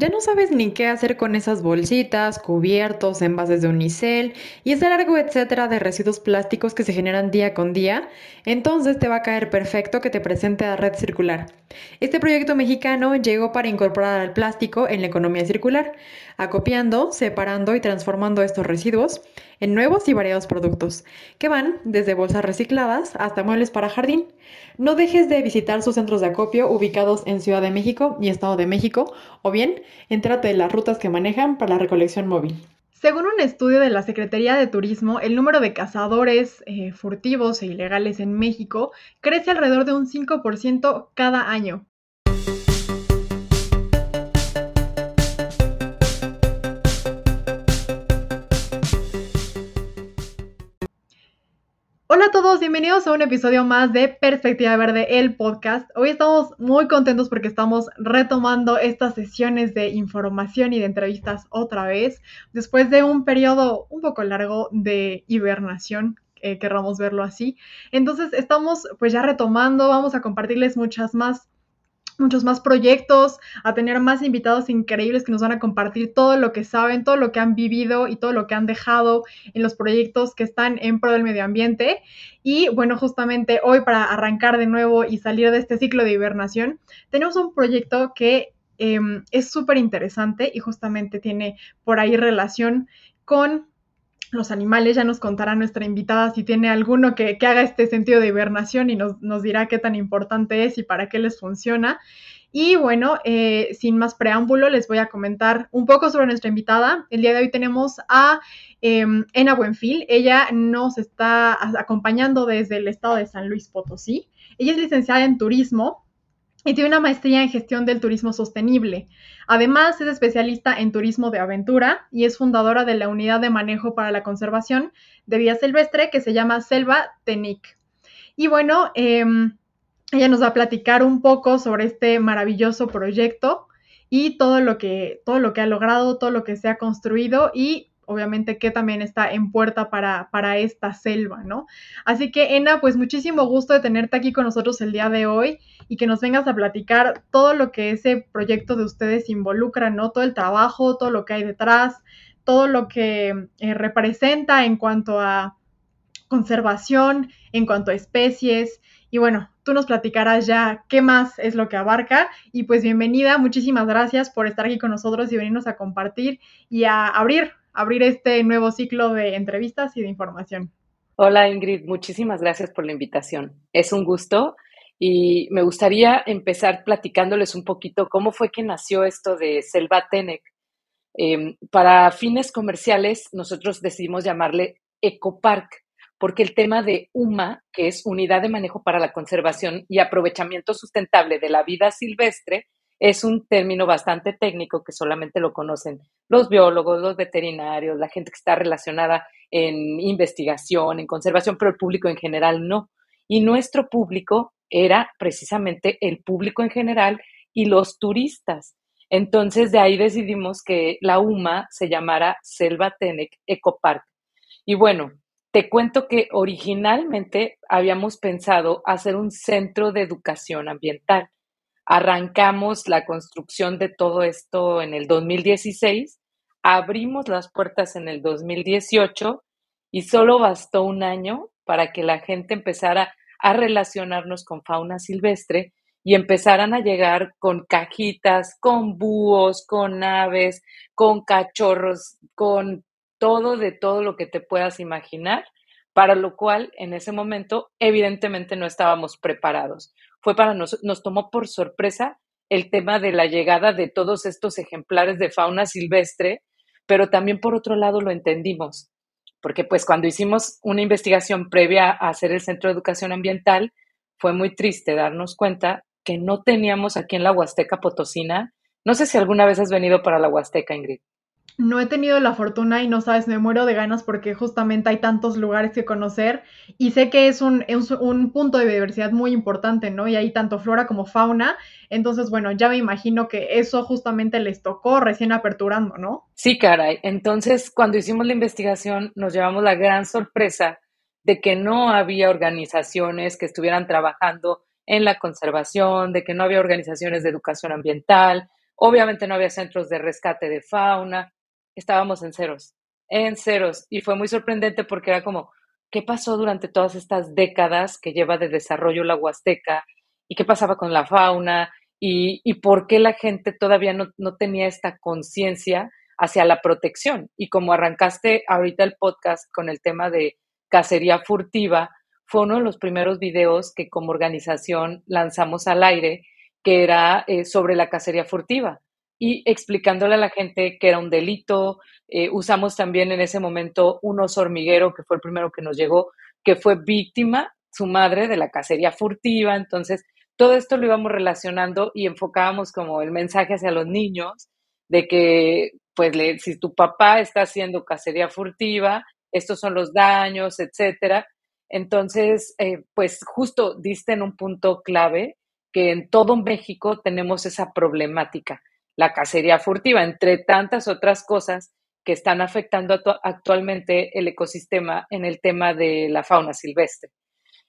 Ya no sabes ni qué hacer con esas bolsitas, cubiertos, envases de unicel y ese largo etcétera de residuos plásticos que se generan día con día, entonces te va a caer perfecto que te presente a Red Circular. Este proyecto mexicano llegó para incorporar al plástico en la economía circular, acopiando, separando y transformando estos residuos en nuevos y variados productos, que van desde bolsas recicladas hasta muebles para jardín. No dejes de visitar sus centros de acopio ubicados en Ciudad de México y Estado de México, o bien entrate de las rutas que manejan para la recolección móvil. Según un estudio de la Secretaría de Turismo, el número de cazadores eh, furtivos e ilegales en México crece alrededor de un 5% cada año. Hola a todos, bienvenidos a un episodio más de Perspectiva Verde, el podcast. Hoy estamos muy contentos porque estamos retomando estas sesiones de información y de entrevistas otra vez, después de un periodo un poco largo de hibernación, eh, querramos verlo así. Entonces estamos pues ya retomando, vamos a compartirles muchas más muchos más proyectos, a tener más invitados increíbles que nos van a compartir todo lo que saben, todo lo que han vivido y todo lo que han dejado en los proyectos que están en pro del medio ambiente. Y bueno, justamente hoy para arrancar de nuevo y salir de este ciclo de hibernación, tenemos un proyecto que em, es súper interesante y justamente tiene por ahí relación con los animales. Ya nos contará nuestra invitada si tiene alguno que, haga este sentido de hibernación y nos, dirá qué tan importante es y para qué les funciona. Y bueno, eh, sin más preámbulo, les voy a comentar un poco sobre nuestra invitada. El día de hoy tenemos a eh, Ena Buenfil. Ella nos está acompañando desde el estado de San Luis Potosí. Ella es licenciada en turismo y tiene una maestría en gestión del turismo sostenible. Además, es especialista en turismo de aventura y es fundadora de la unidad de manejo para la conservación de vida silvestre que se llama Selva TENIC. Y bueno, em, ella nos va a platicar un poco sobre este maravilloso proyecto y todo lo que, todo lo que ha logrado, todo lo que se ha construido y obviamente que también está en puerta para, para esta selva, ¿no? Así que, Ena, pues muchísimo gusto de tenerte aquí con nosotros el día de hoy y que nos vengas a platicar todo lo que ese proyecto de ustedes involucra, ¿no? Todo el trabajo, todo lo que hay detrás, todo lo que eh, representa en cuanto a conservación, en cuanto a especies. Y bueno, tú nos platicarás ya qué más es lo que abarca. Y pues bienvenida, muchísimas gracias por estar aquí con nosotros y venirnos a compartir y a abrir abrir este nuevo ciclo de entrevistas y de información. Hola Ingrid, muchísimas gracias por la invitación. Es un gusto y me gustaría empezar platicándoles un poquito cómo fue que nació esto de Selva Tenec. Em, para fines comerciales, nosotros decidimos llamarle Ecopark, porque el tema de UMA, que es Unidad de Manejo para la Conservación y Aprovechamiento Sustentable de la Vida Silvestre, es un término bastante técnico que solamente lo conocen los biólogos, los veterinarios, la gente que está relacionada en investigación, en conservación, pero el público en general no. Y nuestro público era precisamente el público en general y los turistas. Entonces de ahí decidimos que la UMA se llamara Selva Tenec Ecopark. Y bueno, te cuento que originalmente habíamos pensado hacer un centro de educación ambiental Arrancamos la construcción de todo esto en el 2016, abrimos las puertas en el 2018 y solo bastó un año para que la gente empezara a relacionarnos con fauna silvestre y empezaran a llegar con cajitas, con búhos, con aves, con cachorros, con todo de todo lo que te puedas imaginar, para lo cual en ese momento evidentemente no estábamos preparados fue para nosotros, nos tomó por sorpresa el tema de la llegada de todos estos ejemplares de fauna silvestre, pero también por otro lado lo entendimos, porque pues cuando hicimos una investigación previa a hacer el Centro de Educación Ambiental, fue muy triste darnos cuenta que no teníamos aquí en la Huasteca Potosina, no sé si alguna vez has venido para la Huasteca, Ingrid. No he tenido la fortuna y no sabes, me muero de ganas porque justamente hay tantos lugares que conocer y sé que es un, un, punto de diversidad muy importante, ¿no? Y hay tanto flora como fauna. Entonces, bueno, ya me imagino que eso justamente les tocó recién aperturando, ¿no? Sí, caray. Entonces, cuando hicimos la investigación, nos llevamos la gran sorpresa de que no había organizaciones que estuvieran trabajando en la conservación, de que no había organizaciones de educación ambiental, Obviamente no había centros de rescate de fauna, estábamos en ceros, en ceros. Y fue muy sorprendente porque era como, ¿qué pasó durante todas estas décadas que lleva de desarrollo la Huasteca? ¿Y qué pasaba con la fauna? ¿Y, por qué la gente todavía no, no tenía esta conciencia hacia la protección? Y como arrancaste ahorita el podcast con el tema de cacería furtiva, fue uno de los primeros videos que como organización lanzamos al aire, que era eh, sobre la cacería furtiva y explicándole a la gente que era un delito. Eh, usamos también en ese momento un oso hormiguero, que fue el primero que nos llegó, que fue víctima, su madre, de la cacería furtiva. Entonces, todo esto lo íbamos relacionando y enfocábamos como el mensaje hacia los niños de que, pues, si tu papá está haciendo cacería furtiva, estos son los daños, etcétera. Entonces, eh, pues justo diste en un punto clave que en todo México tenemos esa problemática, la cacería furtiva, entre tantas otras cosas que están afectando actualmente el ecosistema en el tema de la fauna silvestre.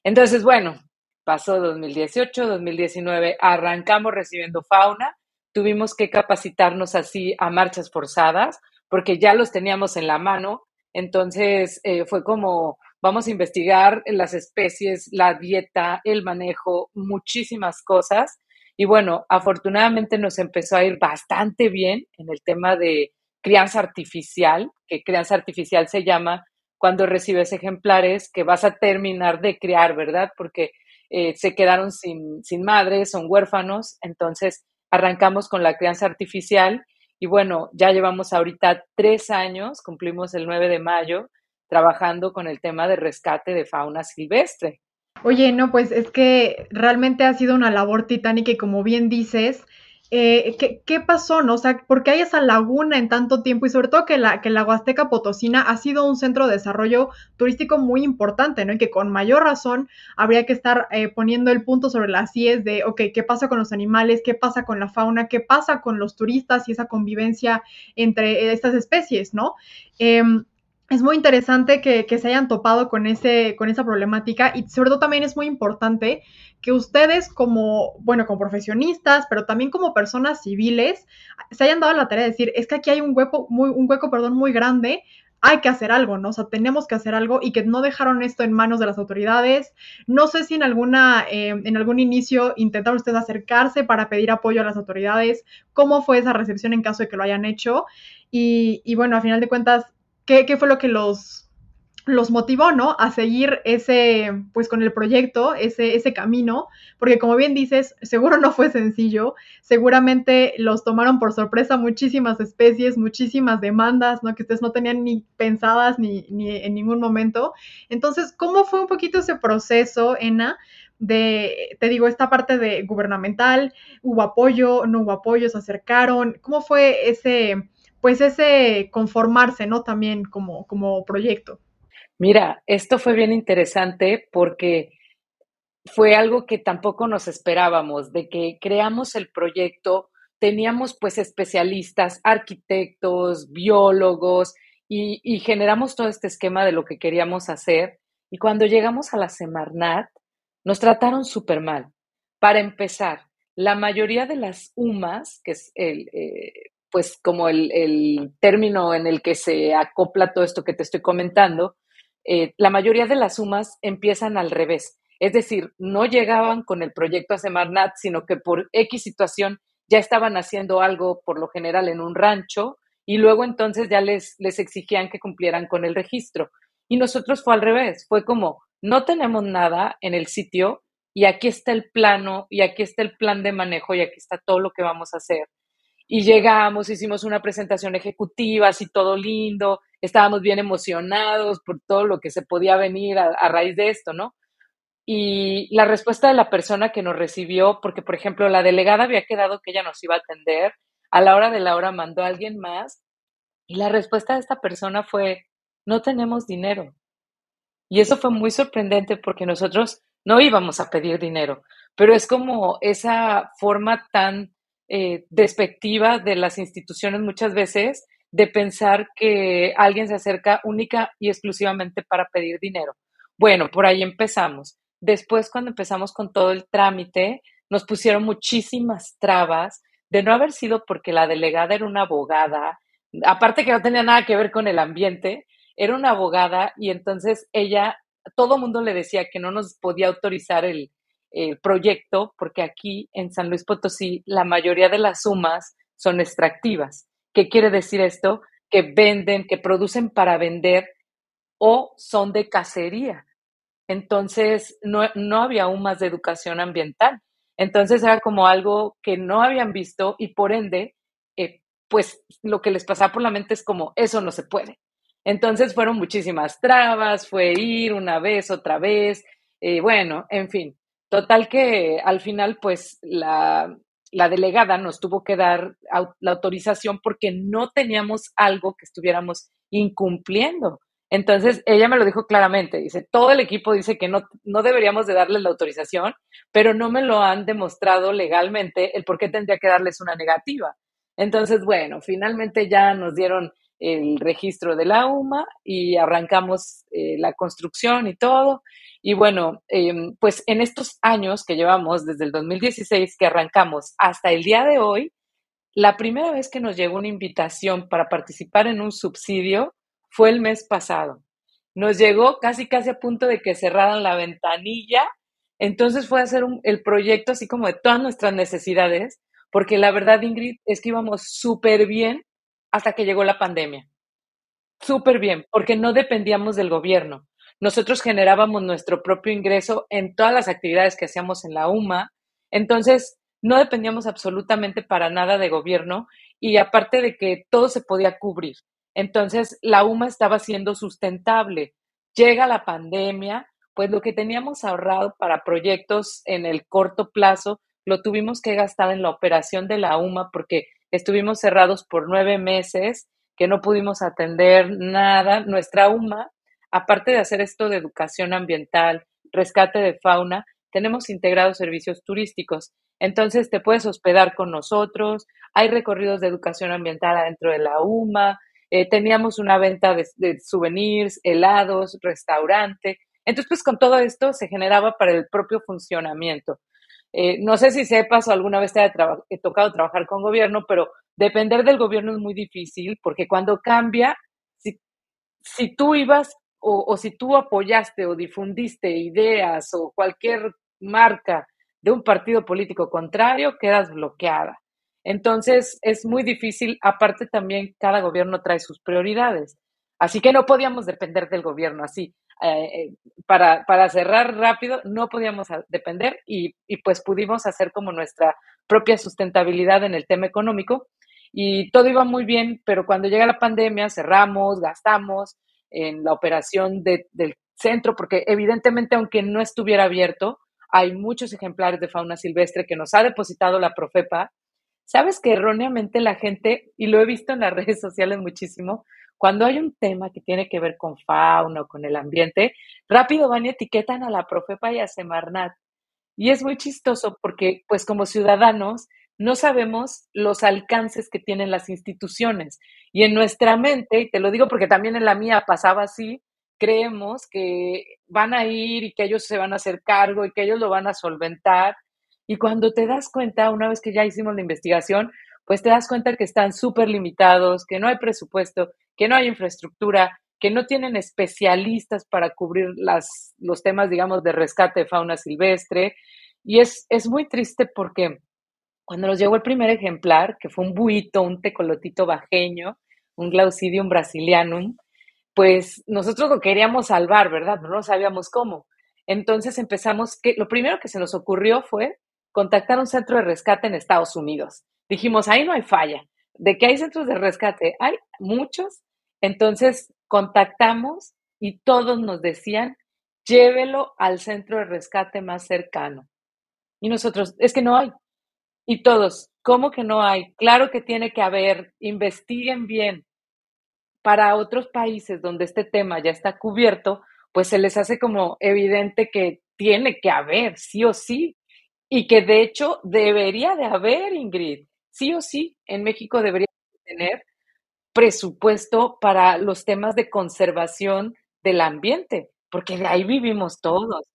Entonces, bueno, pasó 2018, 2019, arrancamos recibiendo fauna, tuvimos que capacitarnos así a marchas forzadas porque ya los teníamos en la mano, entonces eh, fue como vamos a investigar las especies, la dieta, el manejo, muchísimas cosas. Y bueno, afortunadamente nos empezó a ir bastante bien en el tema de crianza artificial, que crianza artificial se llama cuando recibes ejemplares que vas a terminar de criar, ¿verdad? Porque eh, se quedaron sin, sin madres, son huérfanos, entonces arrancamos con la crianza artificial y bueno, ya llevamos ahorita tres años, cumplimos el 9 de mayo, trabajando con el tema de rescate de fauna silvestre. Oye, no, pues es que realmente ha sido una labor titánica y como bien dices, eh, ¿qué, pasó? No? O sea, ¿por qué hay esa laguna en tanto tiempo? Y sobre todo que la, la Huasteca Potosina ha sido un centro de desarrollo turístico muy importante, ¿no? Y que con mayor razón habría que estar eh, poniendo el punto sobre las IES de, ok, ¿qué pasa con los animales? ¿Qué pasa con la fauna? ¿Qué pasa con los turistas y esa convivencia entre estas especies, ¿no? Em, es muy interesante que, se hayan topado con, ese, con esa problemática y sobre todo también es muy importante que ustedes como, bueno, como profesionistas, pero también como personas civiles, se hayan dado la tarea de decir, es que aquí hay un hueco, muy, un hueco, perdón, muy grande, hay que hacer algo, ¿no? O sea, tenemos que hacer algo y que no dejaron esto en manos de las autoridades. No sé si en alguna, eh, en algún inicio intentaron ustedes acercarse para pedir apoyo a las autoridades, cómo fue esa recepción en caso de que lo hayan hecho. Y, y bueno, a final de cuentas, qué, fue lo que los, los motivó, ¿no? A seguir ese, pues con el proyecto, ese, ese camino, porque como bien dices, seguro no fue sencillo, seguramente los tomaron por sorpresa muchísimas especies, muchísimas demandas, ¿no? Que ustedes no tenían ni pensadas ni, ni en ningún momento. Entonces, ¿cómo fue un poquito ese proceso, Ena? de, te digo, esta parte de gubernamental, hubo apoyo, no hubo apoyo, se acercaron, ¿cómo fue ese, pues ese conformarse, ¿no? También como, como proyecto. Mira, esto fue bien interesante porque fue algo que tampoco nos esperábamos, de que creamos el proyecto, teníamos pues especialistas, arquitectos, biólogos y, generamos todo este esquema de lo que queríamos hacer. Y cuando llegamos a la Semarnat, nos trataron súper mal. Para empezar, la mayoría de las UMAS, que es el, eh, pues como el, término en el que se acopla todo esto que te estoy comentando, eh, la mayoría de las sumas empiezan al revés. Es decir, no llegaban con el proyecto a Semarnat, sino que por X situación ya estaban haciendo algo por lo general en un rancho y luego entonces ya les, les exigían que cumplieran con el registro. Y nosotros fue al revés, fue como, no tenemos nada en el sitio y aquí está el plano y aquí está el plan de manejo y aquí está todo lo que vamos a hacer y llegamos, hicimos una presentación ejecutiva, así todo lindo, estábamos bien emocionados por todo lo que se podía venir a, raíz de esto, ¿no? Y la respuesta de la persona que nos recibió, porque por ejemplo la delegada había quedado que ella nos iba a atender, a la hora de la hora mandó a alguien más y la respuesta de esta persona fue, no tenemos dinero. Y eso fue muy sorprendente porque nosotros no íbamos a pedir dinero, pero es como esa forma tan eh, despectiva de las instituciones muchas veces de pensar que alguien se acerca única y exclusivamente para pedir dinero. Bueno, por ahí empezamos. Después, cuando empezamos con todo el trámite, nos pusieron muchísimas trabas de no haber sido porque la delegada era una abogada, aparte que no tenía nada que ver con el ambiente, era una abogada y entonces ella, todo mundo le decía que no nos podía autorizar el, el proyecto porque aquí en San Luis Potosí la mayoría de las sumas son extractivas. ¿Qué quiere decir esto? Que venden, que producen para vender o son de cacería. Entonces, no, no había aún más de educación ambiental. Entonces era como algo que no habían visto y por ende, eh, pues lo que les pasaba por la mente es como, eso no se puede. Entonces fueron muchísimas trabas, fue ir una vez, otra vez, eh, bueno, en fin. Total que al final, pues la, la delegada nos tuvo que dar la autorización porque no teníamos algo que estuviéramos incumpliendo. Entonces, ella me lo dijo claramente, dice, todo el equipo dice que no, no deberíamos de darles la autorización, pero no me lo han demostrado legalmente el por qué tendría que darles una negativa. Entonces, bueno, finalmente ya nos dieron el registro de la UMA y arrancamos eh, la construcción y todo. Y bueno, em, pues en estos años que llevamos, desde el 2016 que arrancamos hasta el día de hoy, la primera vez que nos llegó una invitación para participar en un subsidio fue el mes pasado. Nos llegó casi, casi a punto de que cerraran la ventanilla. Entonces fue a hacer el proyecto así como de todas nuestras necesidades, porque la verdad, Ingrid, es que íbamos súper bien hasta que llegó la pandemia. Súper bien, porque no dependíamos del gobierno. Nosotros generábamos nuestro propio ingreso en todas las actividades que hacíamos en la UMA. Entonces, no dependíamos absolutamente para nada de gobierno y aparte de que todo se podía cubrir. Entonces, la UMA estaba siendo sustentable. Llega la pandemia, pues lo que teníamos ahorrado para proyectos en el corto plazo, lo tuvimos que gastar en la operación de la UMA porque estuvimos cerrados por nueve meses, que no pudimos atender nada. Nuestra UMA, aparte de hacer esto de educación ambiental, rescate de fauna, tenemos integrados servicios turísticos. Entonces te puedes hospedar con nosotros, hay recorridos de educación ambiental adentro de la UMA, eh, teníamos una venta de, de, souvenirs, helados, restaurante. Entonces, pues con todo esto se generaba para el propio funcionamiento. Eh, no sé si sepas o alguna vez te haya tocado trabajar con gobierno, pero depender del gobierno es muy difícil porque cuando cambia, si, tú ibas o si tú apoyaste o difundiste ideas o cualquier marca de un partido político contrario, quedas bloqueada. Entonces es muy difícil, aparte también cada gobierno trae sus prioridades. Así que no podíamos depender del gobierno así. Eh, para, para, cerrar rápido, no podíamos depender y, y, pues pudimos hacer como nuestra propia sustentabilidad en el tema económico y todo iba muy bien, pero cuando llega la pandemia cerramos, gastamos en la operación de, del centro, porque evidentemente aunque no estuviera abierto, hay muchos ejemplares de fauna silvestre que nos ha depositado la Profepa. Sabes que erróneamente la gente, y lo he visto en las redes sociales muchísimo, cuando hay un tema que tiene que ver con fauna o con el ambiente, rápido van y etiquetan a la Profepa y a Semarnat. Y es muy chistoso porque, pues como ciudadanos, no sabemos los alcances que tienen las instituciones. Y en nuestra mente, y te lo digo porque también en la mía pasaba así, creemos que van a ir y que ellos se van a hacer cargo y que ellos lo van a solventar y cuando te das cuenta, una vez que ya hicimos la investigación, pues te das cuenta que están súper limitados, que no hay presupuesto, que no hay infraestructura, que no tienen especialistas para cubrir las, los temas, digamos, de rescate de fauna silvestre. Y es, es muy triste porque cuando nos llegó el primer ejemplar, que fue un buito, un tecolotito bajeño, un Glaucidium brasilianum, pues nosotros lo queríamos salvar, ¿verdad? No, sabíamos cómo. Entonces empezamos, que lo primero que se nos ocurrió fue contactar un centro de rescate en Estados Unidos. Dijimos, ahí no hay falla. De que hay centros de rescate, hay muchos. Entonces contactamos y todos nos decían, llévelo al centro de rescate más cercano. Y nosotros, es que no hay. Y todos, ¿cómo que no hay? Claro que tiene que haber, investiguen bien. Para otros países donde este tema ya está cubierto, pues se les hace como evidente que tiene que haber, sí o sí, y que de hecho debería de haber, Ingrid, sí o sí, en México debería tener presupuesto para los temas de conservación del ambiente, porque de ahí vivimos todos.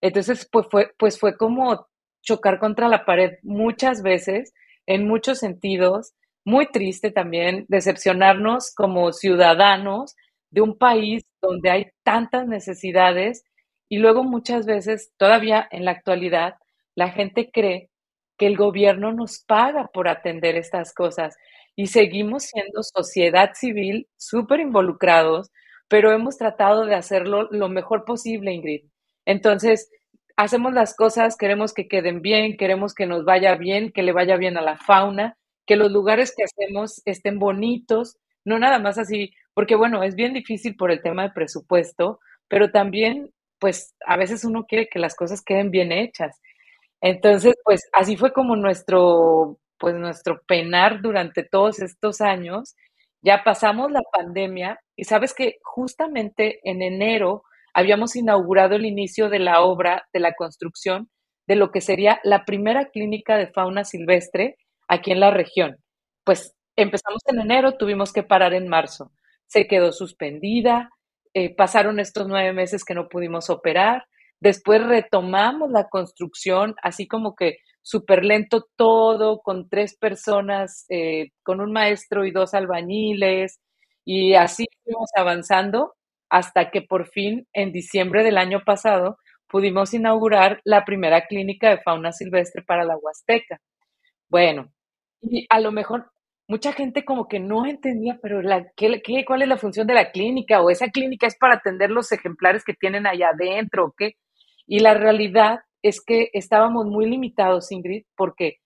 Entonces, pues fue, pues fue como chocar contra la pared muchas veces, en muchos sentidos, muy triste también decepcionarnos como ciudadanos de un país donde hay tantas necesidades y luego muchas veces, todavía en la actualidad, la gente cree que el gobierno nos paga por atender estas cosas y seguimos siendo sociedad civil súper involucrados, pero hemos tratado de hacerlo lo mejor posible, Ingrid. Entonces, hacemos las cosas, queremos que queden bien, queremos que nos vaya bien, que le vaya bien a la fauna, que los lugares que hacemos estén bonitos, no nada más así, porque bueno, es bien difícil por el tema de presupuesto, pero también, pues a veces uno quiere que las cosas queden bien hechas. Entonces, pues así fue como nuestro, pues nuestro penar durante todos estos años. Ya pasamos la pandemia y sabes que justamente en enero habíamos inaugurado el inicio de la obra de la construcción de lo que sería la primera clínica de fauna silvestre aquí en la región. Pues empezamos en enero, tuvimos que parar en marzo. Se quedó suspendida, eh, pasaron estos nueve meses que no pudimos operar, después retomamos la construcción, así como que súper lento todo, con tres personas, eh, con un maestro y dos albañiles, y así fuimos avanzando hasta que por fin, en diciembre del año pasado, pudimos inaugurar la primera clínica de fauna silvestre para la Huasteca. Bueno, y a lo mejor mucha gente como que no entendía, pero la, ¿qué, qué, cuál es la función de la clínica? ¿O esa clínica es para atender los ejemplares que tienen allá adentro? ¿o qué? Y la realidad es que estábamos muy limitados, Ingrid, porque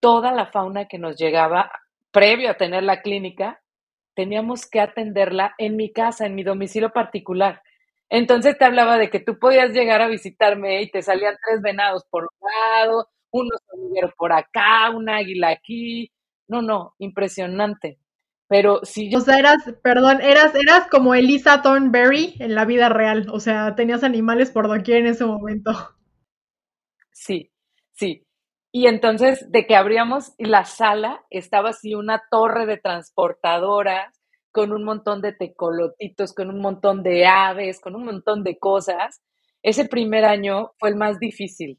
toda la fauna que nos llegaba previo a tener la clínica teníamos que atenderla en mi casa, en mi domicilio particular. Entonces te hablaba de que tú podías llegar a visitarme y te salían tres venados por un lado, uno por acá, un águila aquí. No, no, impresionante. Pero si yo... O sea, eras, perdón, eras, eras como Elisa Thornberry en la vida real. O sea, tenías animales por doquier en ese momento. Sí, sí. Y entonces, de que abríamos la sala, estaba así una torre de transportadoras con un montón de tecolotitos, con un montón de aves, con un montón de cosas. Ese primer año fue el más difícil,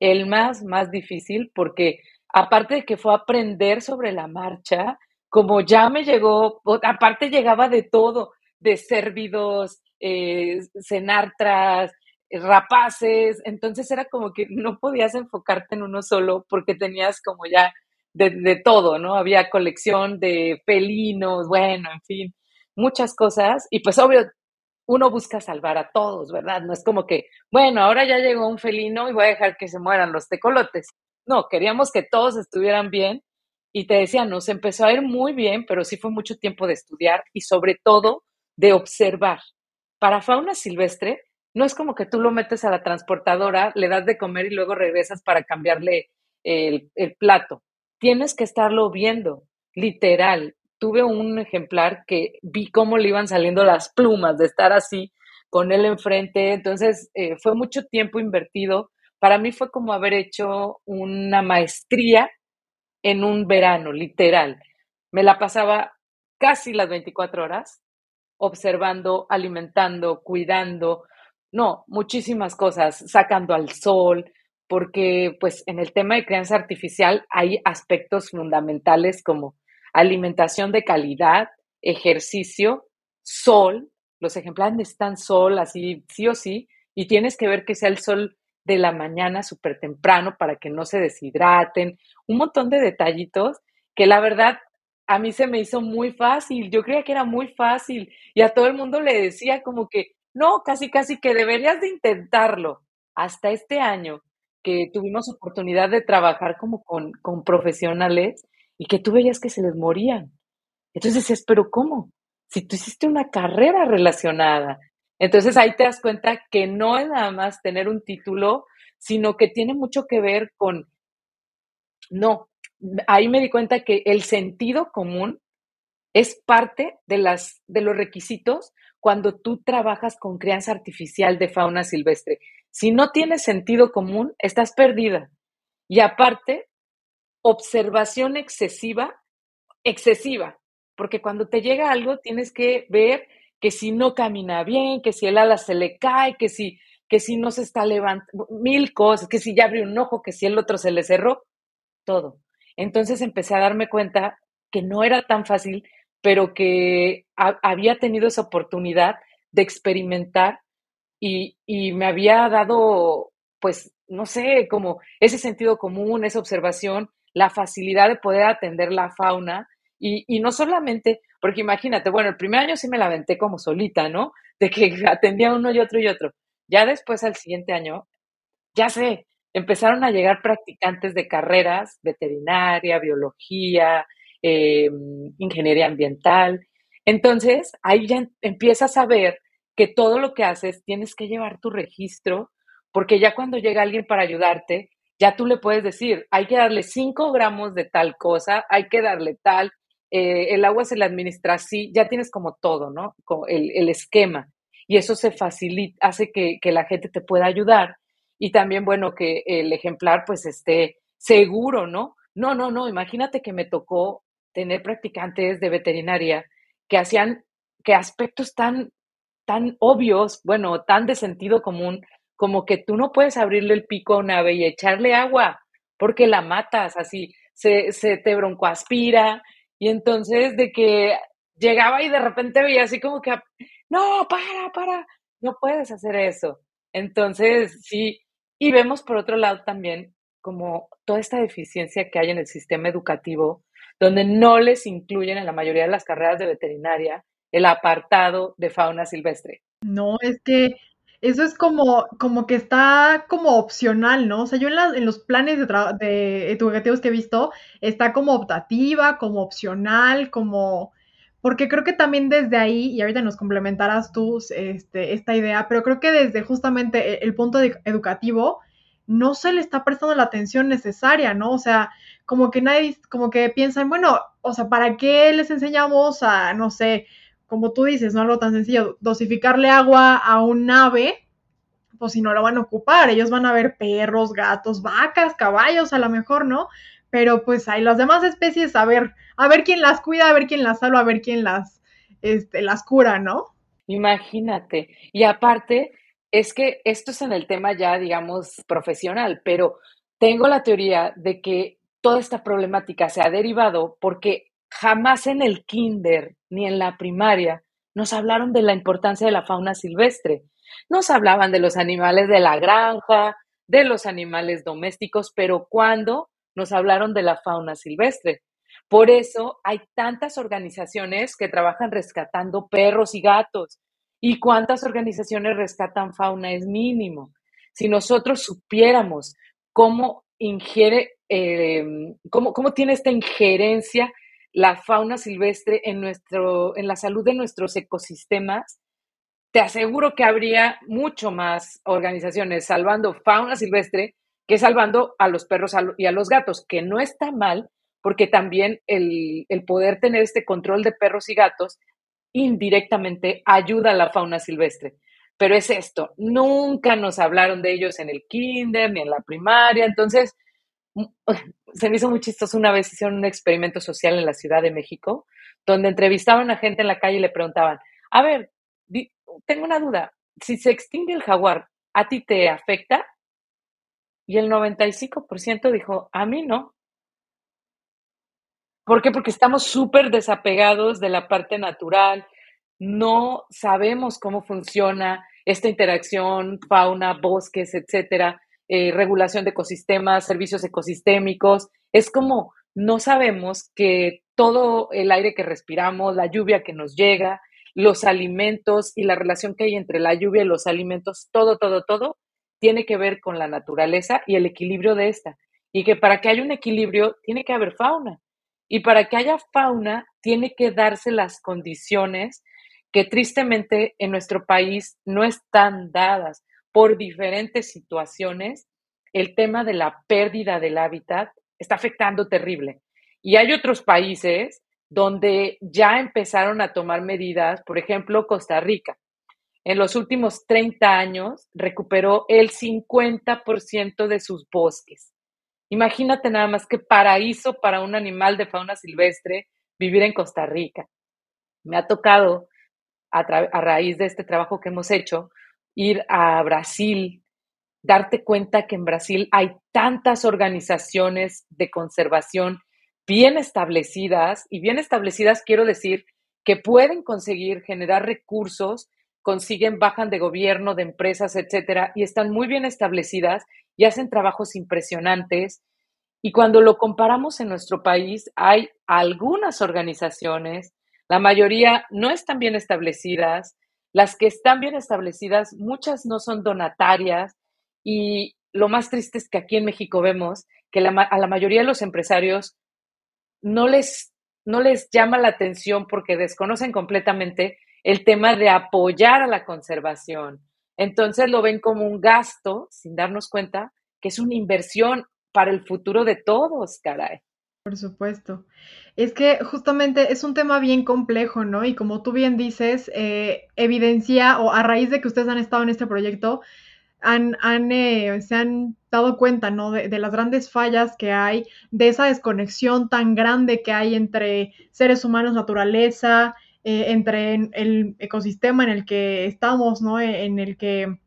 el más, más difícil, porque aparte de que fue aprender sobre la marcha, como ya me llegó, aparte llegaba de todo, de cérvidos, eh, cenartras, rapaces, entonces era como que no podías enfocarte en uno solo porque tenías como ya de, todo, ¿no? Había colección de felinos, bueno, en fin, muchas cosas y pues obvio, uno busca salvar a todos, ¿verdad? No es como que, bueno, ahora ya llegó un felino y voy a dejar que se mueran los tecolotes. No, queríamos que todos estuvieran bien y te decía, nos empezó a ir muy bien, pero sí fue mucho tiempo de estudiar y sobre todo de observar. Para fauna silvestre, no es como que tú lo metes a la transportadora, le das de comer y luego regresas para cambiarle el, plato. Tienes que estarlo viendo, literal. Tuve un ejemplar que vi cómo le iban saliendo las plumas de estar así con él enfrente. Entonces, eh, fue mucho tiempo invertido. Para mí fue como haber hecho una maestría en un verano, literal. Me la pasaba casi las 24 horas observando, alimentando, cuidando, no, muchísimas cosas, sacando al sol, porque pues en el tema de crianza artificial hay aspectos fundamentales como alimentación de calidad, ejercicio, sol, los ejemplares necesitan sol así sí o sí, y tienes que ver que sea el sol de la mañana súper temprano para que no se deshidraten, un montón de detallitos que la verdad a mí se me hizo muy fácil, yo creía que era muy fácil y a todo el mundo le decía como que no, casi, casi que deberías de intentarlo. Hasta este año que tuvimos oportunidad de trabajar como con, con profesionales y que tú veías que se les morían. Entonces decías, pero ¿cómo? Si tú hiciste una carrera relacionada. Entonces ahí te das cuenta que no es nada más tener un título, sino que tiene mucho que ver con, no, ahí me di cuenta que el sentido común es parte de, las, de los requisitos cuando tú trabajas con crianza artificial de fauna silvestre. Si no tienes sentido común, estás perdida. Y aparte, observación excesiva, excesiva, porque cuando te llega algo tienes que ver que si no camina bien, que si el ala se le cae, que si, que si no se está levantando, mil cosas, que si ya abrió un ojo, que si el otro se le cerró, todo. Entonces empecé a darme cuenta que no era tan fácil, pero que había tenido esa oportunidad de experimentar y, me había dado, pues, no sé, como ese sentido común, esa observación, la facilidad de poder atender la fauna y, y, no solamente, porque imagínate, bueno, el primer año sí me la aventé como solita, ¿no? De que atendía uno y otro y otro. Ya después, al siguiente año, ya sé, empezaron a llegar practicantes de carreras, veterinaria, biología, eh, ingeniería ambiental. Entonces, ahí ya empiezas a ver que todo lo que haces tienes que llevar tu registro, porque ya cuando llega alguien para ayudarte, ya tú le puedes decir, hay que darle 5 gramos de tal cosa, hay que darle tal, eh, el agua se le administra así, ya tienes como todo, ¿no? Como el, el esquema. Y eso se facilita, hace que, que la gente te pueda ayudar y también, bueno, que el ejemplar pues esté seguro, ¿no? No, no, no, imagínate que me tocó tener practicantes de veterinaria que hacían que aspectos tan, tan obvios, bueno, tan de sentido común, como que tú no puedes abrirle el pico a un ave y echarle agua, porque la matas, así, se, se te broncoaspira, y entonces de que llegaba y de repente veía así como que, no, para, para, no puedes hacer eso. Entonces, sí, y vemos por otro lado también como toda esta deficiencia que hay en el sistema educativo, donde no les incluyen en la mayoría de las carreras de veterinaria el apartado de fauna silvestre. No, es que eso es como, como que está como opcional, ¿no? O sea, yo en, en los planes de, de educativos que he visto, está como optativa, como opcional, como... Porque creo que también desde ahí, y ahorita nos complementarás tú este, esta idea, pero creo que desde justamente e, el punto educativo no se le está prestando la atención necesaria, ¿no? O sea, como que nadie, como que piensan, bueno, o sea, ¿para qué les enseñamos a, no sé, como tú dices, no algo tan sencillo, dosificarle agua a un ave? Pues si no lo van a ocupar, ellos van a ver perros, gatos, vacas, caballos, a lo mejor, ¿no? Pero pues hay las demás especies, a ver, a ver quién las cuida, a ver quién las salva, a ver quién las, este, las cura, ¿no? Imagínate. Y aparte, es que esto es en el tema ya, digamos, profesional, pero tengo la teoría de que toda esta problemática se ha derivado porque jamás en el kinder ni en la primaria nos hablaron de la importancia de la fauna silvestre. Nos hablaban de los animales de la granja, de los animales domésticos, pero ¿cuándo nos hablaron de la fauna silvestre? Por eso hay tantas organizaciones que trabajan rescatando perros y gatos. ¿Y cuántas organizaciones rescatan fauna? Es mínimo. Si nosotros supiéramos cómo ingiere, em, cómo, cómo tiene esta injerencia la fauna silvestre en, nuestro, en la salud de nuestros ecosistemas, te aseguro que habría mucho más organizaciones salvando fauna silvestre que salvando a los perros y a los gatos, que no está mal, porque también el, el poder tener este control de perros y gatos indirectamente ayuda a la fauna silvestre. Pero es esto, nunca nos hablaron de ellos en el kinder ni en la primaria, entonces se me hizo muy chistoso una vez hicieron un experimento social en la Ciudad de México, donde entrevistaban a gente en la calle y le preguntaban, a ver, tengo una duda, si se extingue el jaguar, ¿a ti te afecta? Y el 95% dijo, a mí no. ¿Por qué? Porque estamos súper desapegados de la parte natural, no sabemos cómo funciona esta interacción, fauna, bosques, etcétera, eh, regulación de ecosistemas, servicios ecosistémicos. Es como no sabemos que todo el aire que respiramos, la lluvia que nos llega, los alimentos y la relación que hay entre la lluvia y los alimentos, todo, todo, todo, tiene que ver con la naturaleza y el equilibrio de esta. Y que para que haya un equilibrio tiene que haber fauna. Y para que haya fauna tiene que darse las condiciones que tristemente en nuestro país no están dadas por diferentes situaciones. El tema de la pérdida del hábitat está afectando terrible. Y hay otros países donde ya empezaron a tomar medidas, por ejemplo, Costa Rica. En los últimos 30 años recuperó el 50% de sus bosques. Imagínate nada más que paraíso para un animal de fauna silvestre vivir en Costa Rica. Me ha tocado, a, raíz de este trabajo que hemos hecho, ir a Brasil, darte cuenta que en Brasil hay tantas organizaciones de conservación bien establecidas, y bien establecidas quiero decir que pueden conseguir generar recursos, consiguen, bajan de gobierno, de empresas, etcétera, y están muy bien establecidas y hacen trabajos impresionantes. Y cuando lo comparamos en nuestro país, hay algunas organizaciones, la mayoría no están bien establecidas, las que están bien establecidas, muchas no son donatarias y lo más triste es que aquí en México vemos que a la mayoría de los empresarios no les, no les llama la atención porque desconocen completamente el tema de apoyar a la conservación. Entonces lo ven como un gasto, sin darnos cuenta que es una inversión para el futuro de todos, caray. Por supuesto. Es que justamente es un tema bien complejo, ¿no? Y como tú bien dices, eh, evidencia o a raíz de que ustedes han estado en este proyecto, han, eh, se han dado cuenta, ¿no? De, de, las grandes fallas que hay, de esa desconexión tan grande que hay entre seres humanos, naturaleza, eh, entre el ecosistema en el que estamos, ¿no? E, en el que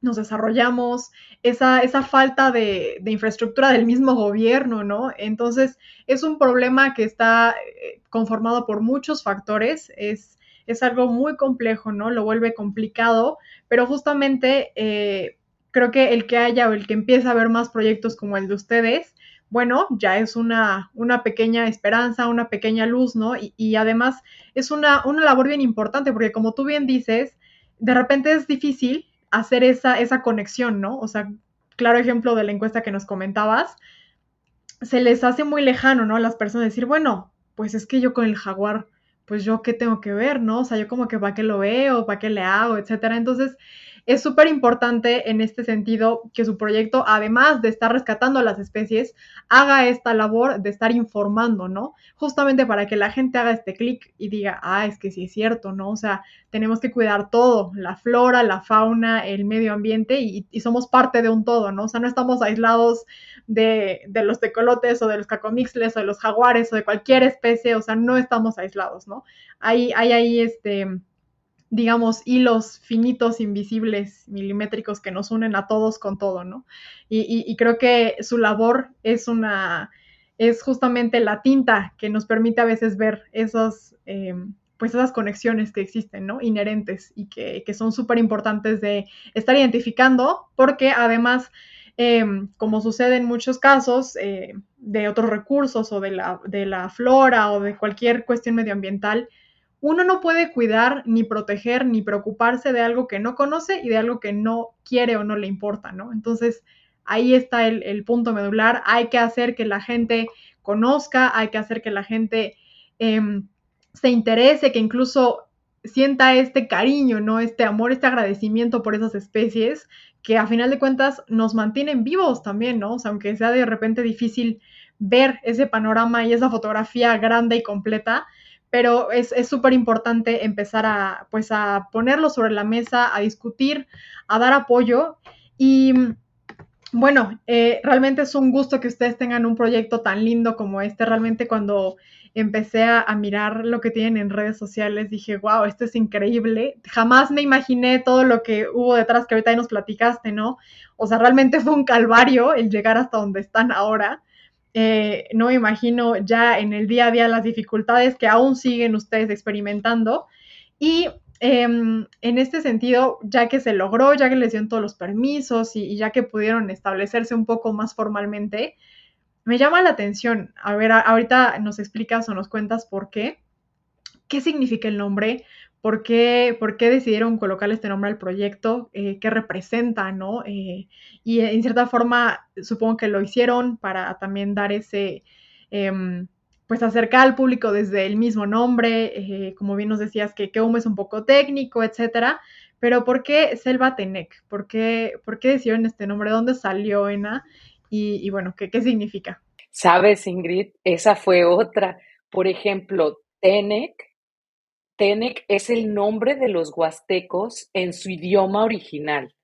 nos desarrollamos, esa, esa falta de, infraestructura del mismo gobierno, ¿no? Entonces, es un problema que está eh, conformado por muchos factores, es, es algo muy complejo, ¿no? Lo vuelve complicado, pero justamente eh, creo que el que haya o el que empiece a haber más proyectos como el de ustedes, bueno, ya es una, una pequeña esperanza, una pequeña luz, ¿no? Y, además es una, una, labor bien importante, porque como tú bien dices, de repente es difícil hacer esa, esa conexión, ¿no? O sea, claro ejemplo de la encuesta que nos comentabas, se les hace muy lejano, ¿no? A las personas decir, bueno, pues es que yo con el jaguar, pues yo qué tengo que ver, ¿no? O sea, yo como que para qué lo veo, para qué le hago, etcétera. Entonces, es súper importante en este sentido que su proyecto, además de estar rescatando a las especies, haga esta labor de estar informando, ¿no? Justamente para que la gente haga este clic y diga, ah, es que sí es cierto, ¿no? O sea, tenemos que cuidar todo, la flora, la fauna, el medio ambiente y, somos parte de un todo, ¿no? O sea, no estamos aislados de, de, los tecolotes o de los cacomixles o de los jaguares o de cualquier especie, o sea, no estamos aislados, ¿no? Hay, hay ahí este digamos, hilos finitos, invisibles, milimétricos que nos unen a todos con todo, ¿no? Y, creo que su labor es una, es justamente la tinta que nos permite a veces ver esos, eh, pues esas conexiones que existen, ¿no? Inherentes y que, que son súper importantes de estar identificando, porque además, eh, como sucede en muchos casos, eh, de otros recursos o de la, de la flora o de cualquier cuestión medioambiental, uno no puede cuidar, ni proteger, ni preocuparse de algo que no conoce y de algo que no quiere o no le importa, ¿no? Entonces, ahí está el, punto medular. Hay que hacer que la gente conozca, hay que hacer que la gente em, se interese, que incluso sienta este cariño, ¿no? Este amor, este agradecimiento por esas especies que a final de cuentas nos mantienen vivos también, ¿no? O sea, aunque sea de repente difícil ver ese panorama y esa fotografía grande y completa, pero es súper importante empezar a, pues, a ponerlo sobre la mesa, a discutir, a dar apoyo y bueno, eh, realmente es un gusto que ustedes tengan un proyecto tan lindo como este. Realmente cuando empecé a, a, mirar lo que tienen en redes sociales, dije, wow, esto es increíble. Jamás me imaginé todo lo que hubo detrás que ahorita nos platicaste, ¿no? O sea, realmente fue un calvario el llegar hasta donde están ahora. Eh, no me imagino ya en el día a día las dificultades que aún siguen ustedes experimentando. Y em, en este sentido, ya que se logró, ya que les dieron todos los permisos y, ya que pudieron establecerse un poco más formalmente, me llama la atención. A ver, a, ahorita nos explicas o nos cuentas por qué. ¿Qué significa el nombre? ¿Por qué, por qué decidieron colocarle este nombre al proyecto? Eh, ¿Qué representa, no? Eh, y en cierta forma, supongo que lo hicieron para también dar ese, eh, pues acercar al público desde el mismo nombre, eh, como bien nos decías que Keum es un poco técnico, etcétera. Pero ¿por qué Selva Tenec? ¿Por qué, ¿Por qué decidieron este nombre? ¿Dónde salió Ena? Y, y bueno, ¿qué, ¿qué significa? Sabes, Ingrid, esa fue otra. Por ejemplo, Tenec Tenec es el nombre de los huastecos en su idioma original.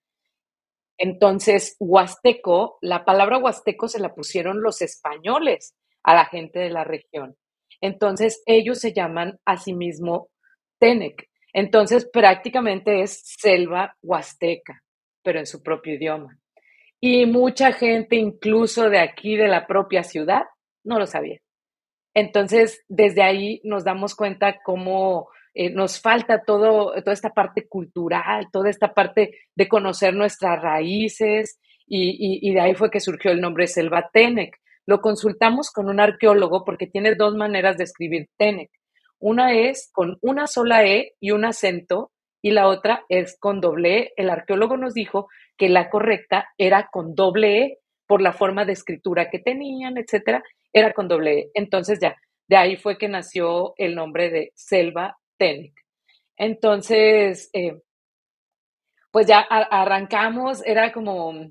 Entonces, huasteco, la palabra huasteco se la pusieron los españoles a la gente de la región. Entonces, ellos se llaman a sí mismo Tenec. Entonces, prácticamente es selva huasteca, pero en su propio idioma. Y mucha gente, incluso de aquí, de la propia ciudad, no lo sabía. Entonces, desde ahí nos damos cuenta cómo eh, nos falta todo, toda esta parte cultural, toda esta parte de conocer nuestras raíces, y, de ahí fue que surgió el nombre Selva Tenec. Lo consultamos con un arqueólogo porque tiene dos maneras de escribir Tenec. Una es con una sola E y un acento, y la otra es con doble E. El arqueólogo nos dijo que la correcta era con doble E por la forma de escritura que tenían, etcétera, era con doble E. Entonces ya, de ahí fue que nació el nombre de Selva Tenec. Entonces, eh, pues ya arrancamos, era como,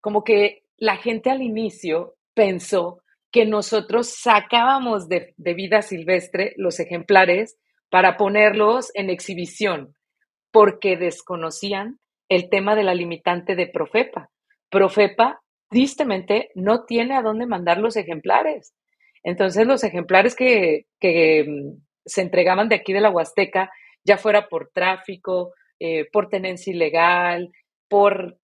como que la gente al inicio pensó que nosotros sacábamos de, de vida silvestre los ejemplares para ponerlos en exhibición, porque desconocían el tema de la limitante de Profepa. Profepa, tristemente, no tiene a dónde mandar los ejemplares. Entonces, los ejemplares que, que se entregaban de aquí de la Huasteca, ya fuera por tráfico, eh, por tenencia ilegal, por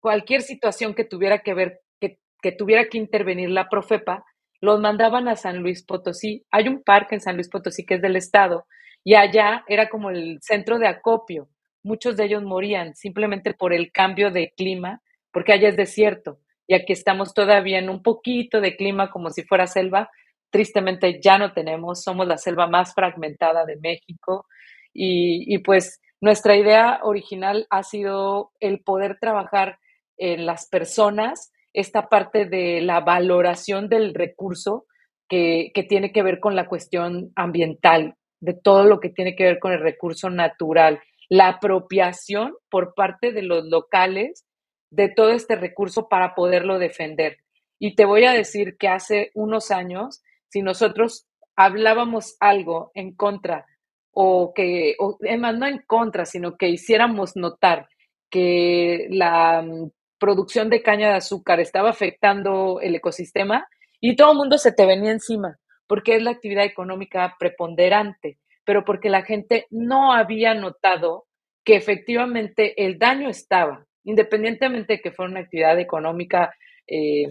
cualquier situación que tuviera que ver, que, que tuviera que intervenir la Profepa, los mandaban a San Luis Potosí. Hay un parque en San Luis Potosí que es del Estado y allá era como el centro de acopio. Muchos de ellos morían simplemente por el cambio de clima, porque allá es desierto y aquí estamos todavía en un poquito de clima como si fuera selva. Tristemente ya no tenemos, somos la selva más fragmentada de México y, pues nuestra idea original ha sido el poder trabajar en las personas, esta parte de la valoración del recurso que, que, tiene que ver con la cuestión ambiental, de todo lo que tiene que ver con el recurso natural, la apropiación por parte de los locales de todo este recurso para poderlo defender. Y te voy a decir que hace unos años, si nosotros hablábamos algo en contra o que, o, no en contra, sino que hiciéramos notar que la mm, producción de caña de azúcar estaba afectando el ecosistema y todo el mundo se te venía encima, porque es la actividad económica preponderante, pero porque la gente no había notado que efectivamente el daño estaba, independientemente de que fuera una actividad económica eh,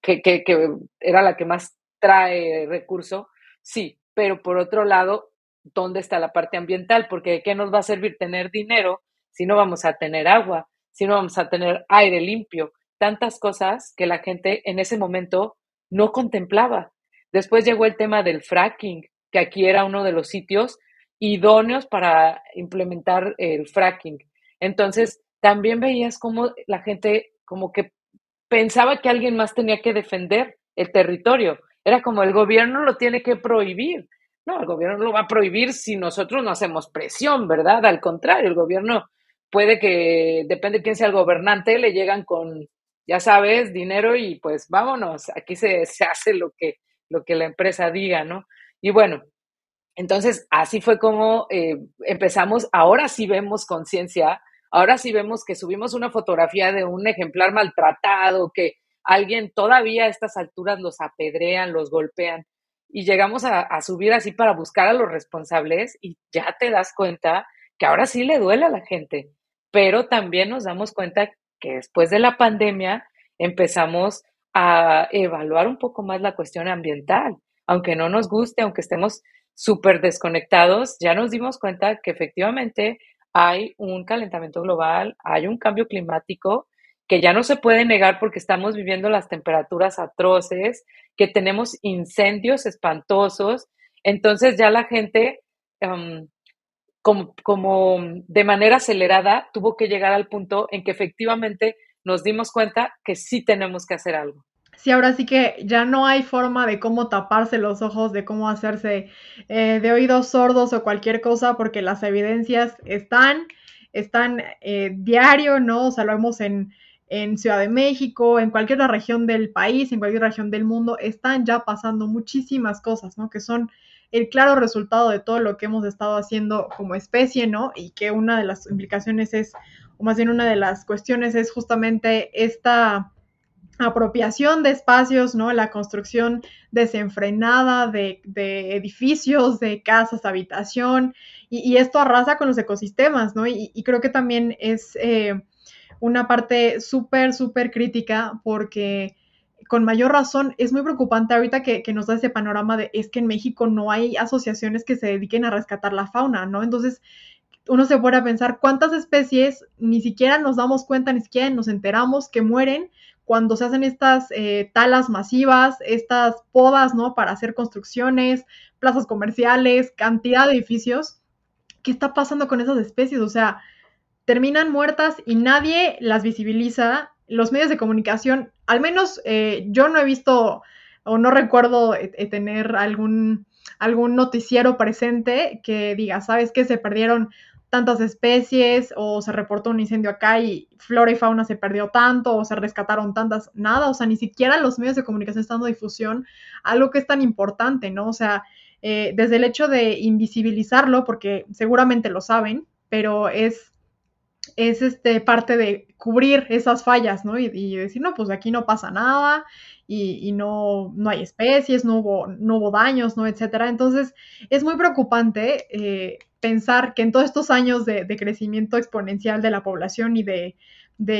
que, que, que, era la que más trae recurso, sí, pero por otro lado, ¿dónde está la parte ambiental? Porque ¿de qué nos va a servir tener dinero si no vamos a tener agua, si no vamos a tener aire limpio? Tantas cosas que la gente en ese momento no contemplaba. Después llegó el tema del fracking, que aquí era uno de los sitios idóneos para implementar el fracking. Entonces, también veías cómo la gente como que pensaba que alguien más tenía que defender el territorio. Era como el gobierno lo tiene que prohibir. No, el gobierno lo va a prohibir si nosotros no hacemos presión, ¿verdad? Al contrario, el gobierno puede que, depende de quién sea el gobernante, le llegan con, ya sabes, dinero y pues vámonos, aquí se, se hace lo que, lo que la empresa diga, ¿no? Y bueno, entonces así fue como eh, empezamos, ahora sí vemos conciencia Ahora sí vemos que subimos una fotografía de un ejemplar maltratado, que alguien todavía a estas alturas los apedrean, los golpean, y llegamos a, subir así para buscar a los responsables y ya te das cuenta que ahora sí le duele a la gente, pero también nos damos cuenta que después de la pandemia empezamos a evaluar un poco más la cuestión ambiental. Aunque no nos guste, aunque estemos súper desconectados, ya nos dimos cuenta que efectivamente hay un calentamiento global, hay un cambio climático que ya no se puede negar porque estamos viviendo las temperaturas atroces, que tenemos incendios espantosos. Entonces ya la gente, um, como, como de manera acelerada, tuvo que llegar al punto en que efectivamente nos dimos cuenta que sí tenemos que hacer algo sí, ahora sí que ya no hay forma de cómo taparse los ojos, de cómo hacerse eh, de oídos sordos o cualquier cosa, porque las evidencias están, están eh, diario, ¿no? O sea, lo vemos en, en Ciudad de México, en cualquier región del país, en cualquier región del mundo, están ya pasando muchísimas cosas, ¿no? Que son el claro resultado de todo lo que hemos estado haciendo como especie, ¿no? Y que una de las implicaciones es, o más bien una de las cuestiones es justamente esta apropiación de espacios, ¿no? La construcción desenfrenada de, edificios, de casas, habitación, y, esto arrasa con los ecosistemas, ¿no? Y, creo que también es eh, una parte súper, súper crítica porque con mayor razón es muy preocupante ahorita que, que, nos da ese panorama de es que en México no hay asociaciones que se dediquen a rescatar la fauna, ¿no? Entonces, uno se puede pensar cuántas especies ni siquiera nos damos cuenta, ni siquiera nos enteramos que mueren cuando se hacen estas eh, talas masivas, estas podas, ¿no? Para hacer construcciones, plazas comerciales, cantidad de edificios. ¿Qué está pasando con esas especies? O sea, terminan muertas y nadie las visibiliza. Los medios de comunicación, al menos eh, yo no he visto o no recuerdo eh, tener algún, algún noticiero presente que diga, ¿sabes qué? Se perdieron tantas especies o se reportó un incendio acá y flora y fauna se perdió tanto o se rescataron tantas, nada, o sea, ni siquiera los medios de comunicación están dando difusión, algo que es tan importante, ¿no? O sea, eh, desde el hecho de invisibilizarlo, porque seguramente lo saben, pero es, es este, parte de cubrir esas fallas, ¿no? Y, decir, no, pues aquí no pasa nada y, no, no hay especies, no hubo, no hubo daños, ¿no? Etcétera. Entonces, es muy preocupante. Eh, pensar que en todos estos años de, crecimiento exponencial de la población y de,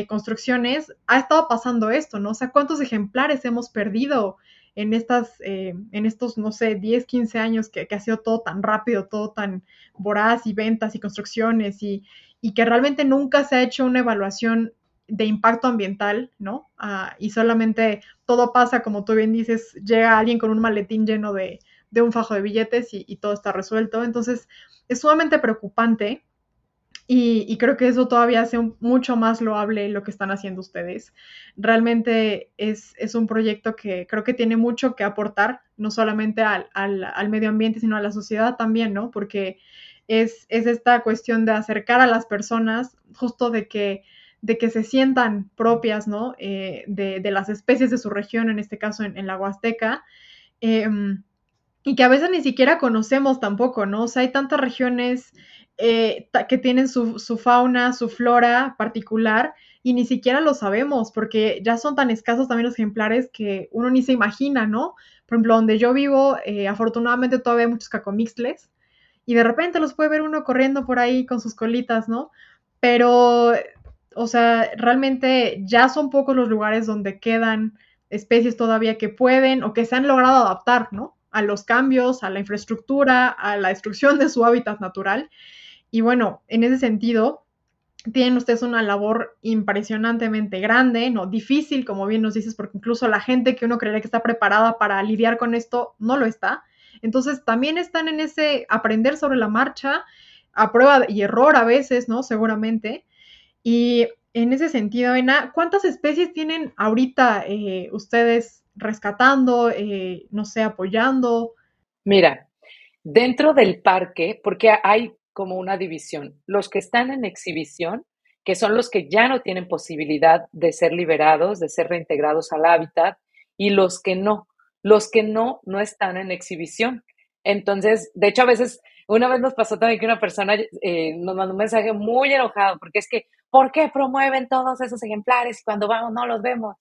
construcciones ha estado pasando esto, ¿no? O sea, ¿cuántos ejemplares hemos perdido en, estas, eh, en estos, no sé, 10, 15 años que, ha sido todo tan rápido, todo tan voraz y ventas y construcciones y, que realmente nunca se ha hecho una evaluación de impacto ambiental, ¿no? Ah, y solamente todo pasa, como tú bien dices, llega alguien con un maletín lleno de, de un fajo de billetes y, todo está resuelto. Entonces, es sumamente preocupante y, creo que eso todavía hace mucho más loable lo que están haciendo ustedes. Realmente es, un proyecto que creo que tiene mucho que aportar, no solamente al, medio ambiente, sino a la sociedad también, ¿no? Porque es, esta cuestión de acercar a las personas, justo de que de que se sientan propias, ¿no? Eh, de, las especies de su región, en este caso en, la Huasteca, em, y que a veces ni siquiera conocemos tampoco, ¿no? O sea, hay tantas regiones eh, que tienen su, fauna, su flora particular y ni siquiera lo sabemos porque ya son tan escasos también los ejemplares que uno ni se imagina, ¿no? Por ejemplo, donde yo vivo, eh, afortunadamente todavía hay muchos cacomixles y de repente los puede ver uno corriendo por ahí con sus colitas, ¿no? Pero, o sea, realmente ya son pocos los lugares donde quedan especies todavía que pueden o que se han logrado adaptar, ¿no? a los cambios, a la infraestructura, a la destrucción de su hábitat natural. Y bueno, en ese sentido, tienen ustedes una labor impresionantemente grande, no difícil, como bien nos dices, porque incluso la gente que uno creería que está preparada para lidiar con esto no lo está. Entonces, también están en ese aprender sobre la marcha, a prueba y error a veces, ¿no? Seguramente. Y en ese sentido, Ena, ¿cuántas especies tienen ahorita eh, ustedes rescatando, eh, no sé, apoyando? Mira, dentro del parque, porque hay como una división, los que están en exhibición, que son los que ya no tienen posibilidad de ser liberados, de ser reintegrados al hábitat, y los que no, los que no, no están en exhibición. Entonces, de hecho, a veces, una vez nos pasó también que una persona eh, nos mandó un mensaje muy enojado, porque es que, ¿por qué promueven todos esos ejemplares y cuando vamos no los vemos?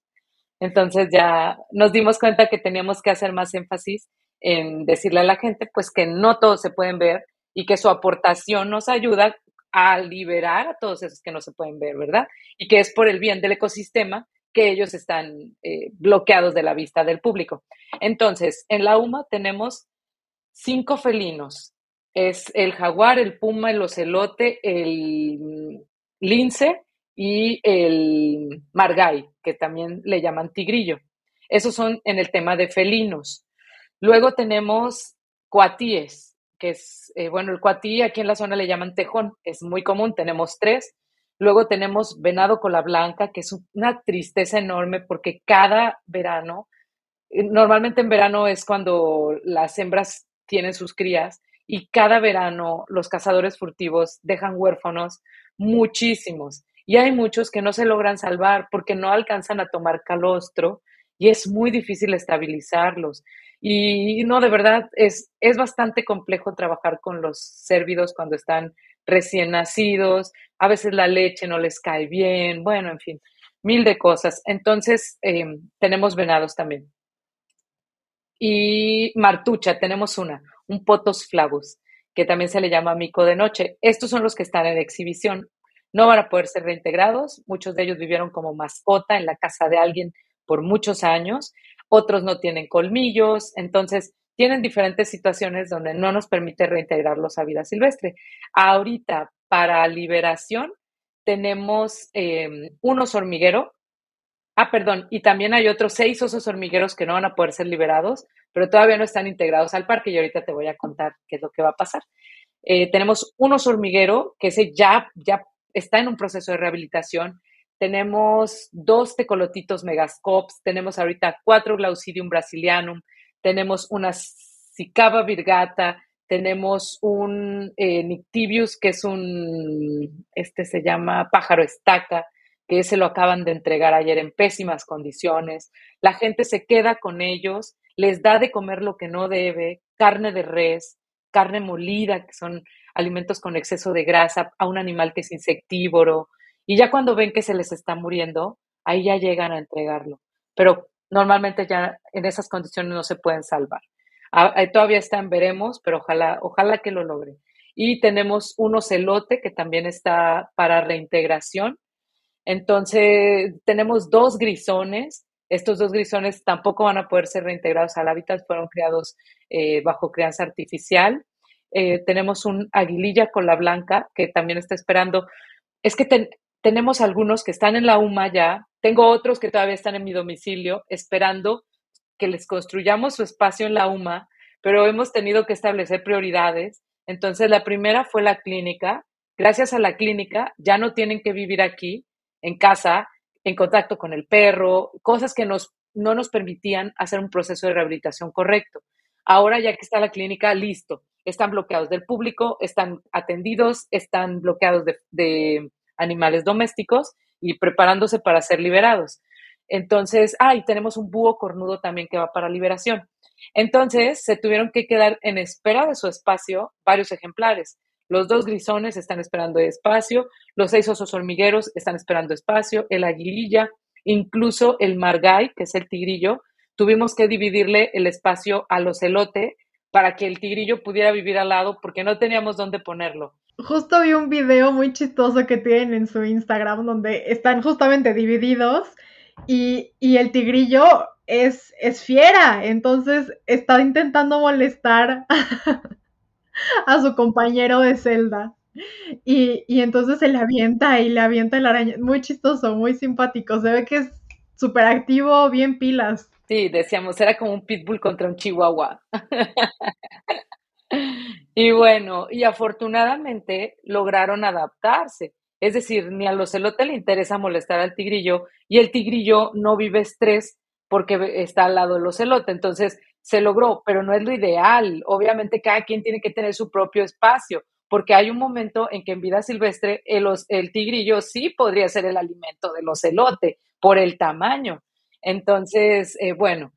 Entonces ya nos dimos cuenta que teníamos que hacer más énfasis en decirle a la gente pues que no todos se pueden ver y que su aportación nos ayuda a liberar a todos esos que no se pueden ver, ¿verdad? Y que es por el bien del ecosistema que ellos están eh, bloqueados de la vista del público. Entonces, en la UMA tenemos cinco felinos. Es el jaguar, el puma, el ocelote, el lince y el margay, que también le llaman tigrillo. Esos son en el tema de felinos. Luego tenemos cuatíes, que es, eh, bueno, el cuatí aquí en la zona le llaman tejón, es muy común, tenemos tres. Luego tenemos venado cola blanca, que es una tristeza enorme porque cada verano, eh, normalmente en verano es cuando las hembras tienen sus crías y cada verano los cazadores furtivos dejan huérfanos muchísimos. Y hay muchos que no se logran salvar porque no alcanzan a tomar calostro y es muy difícil estabilizarlos. Y no, de verdad, es, es bastante complejo trabajar con los cérvidos cuando están recién nacidos, a veces la leche no les cae bien, bueno, en fin, mil de cosas. Entonces, eh, tenemos venados también. Y martucha, tenemos una, un potos flavus, que también se le llama mico de noche. Estos son los que están en exhibición no van a poder ser reintegrados. Muchos de ellos vivieron como mascota en la casa de alguien por muchos años, otros no tienen colmillos, entonces tienen diferentes situaciones donde no nos permite reintegrarlos a vida silvestre. Ahorita, para liberación, tenemos eh, un oso hormiguero. Ah, perdón, y también hay otros seis osos hormigueros que no van a poder ser liberados, pero todavía no están integrados al parque y ahorita te voy a contar qué es lo que va a pasar. Eh, tenemos un oso hormiguero que ese ya, ya está en un proceso de rehabilitación. Tenemos dos tecolotitos megascops, tenemos ahorita cuatro glaucidium brasilianum, tenemos una cicaba virgata, tenemos un eh, Nictibius, que es un, este se llama pájaro estaca, que ese lo acaban de entregar ayer en pésimas condiciones. La gente se queda con ellos, les da de comer lo que no debe, carne de res, carne molida, que son alimentos con exceso de grasa, a un animal que es insectívoro. Y ya cuando ven que se les está muriendo, ahí ya llegan a entregarlo. Pero normalmente ya en esas condiciones no se pueden salvar. Ah, todavía están, veremos, pero ojalá, ojalá que lo logre. Y tenemos un ocelote que también está para reintegración. Entonces, tenemos dos grisones. Estos dos grisones tampoco van a poder ser reintegrados al hábitat, fueron criados eh, bajo crianza artificial. Eh, tenemos un aguililla con la blanca que también está esperando. Es que tenemos algunos que están en la UMA ya, tengo otros que todavía están en mi domicilio esperando que les construyamos su espacio en la UMA, pero hemos tenido que establecer prioridades. Entonces, la primera fue la clínica. Gracias a la clínica, ya no tienen que vivir aquí, en casa, en contacto con el perro, cosas que nos, no nos permitían hacer un proceso de rehabilitación correcto. Ahora, ya que está la clínica, listo. Están bloqueados del público, están atendidos, están bloqueados de, de animales domésticos y preparándose para ser liberados. Entonces, ah, tenemos un búho cornudo también que va para liberación. Entonces, se tuvieron que quedar en espera de su espacio varios ejemplares. Los dos grisones están esperando espacio, los seis osos hormigueros están esperando espacio, el aguililla, incluso el margay, que es el tigrillo, tuvimos que dividirle el espacio al ocelote para que el tigrillo pudiera vivir al lado porque no teníamos dónde ponerlo. Justo vi un video muy chistoso que tienen en su Instagram donde están justamente divididos y, el tigrillo es, es, fiera, entonces está intentando molestar a su compañero de celda. Y, y, entonces se le avienta y le avienta el araña. Muy chistoso, muy simpático. Se ve que es súper activo, bien pilas. Sí, decíamos, era como un pitbull contra un chihuahua. y bueno, y afortunadamente lograron adaptarse. Es decir, ni al ocelote le interesa molestar al tigrillo y el tigrillo no vive estrés porque está al lado del ocelote. Entonces, se logró, pero no es lo ideal. Obviamente, cada quien tiene que tener su propio espacio, porque hay un momento en que en vida silvestre el, el tigrillo sí podría ser el alimento del ocelote por el tamaño. Entonces, eh, bueno,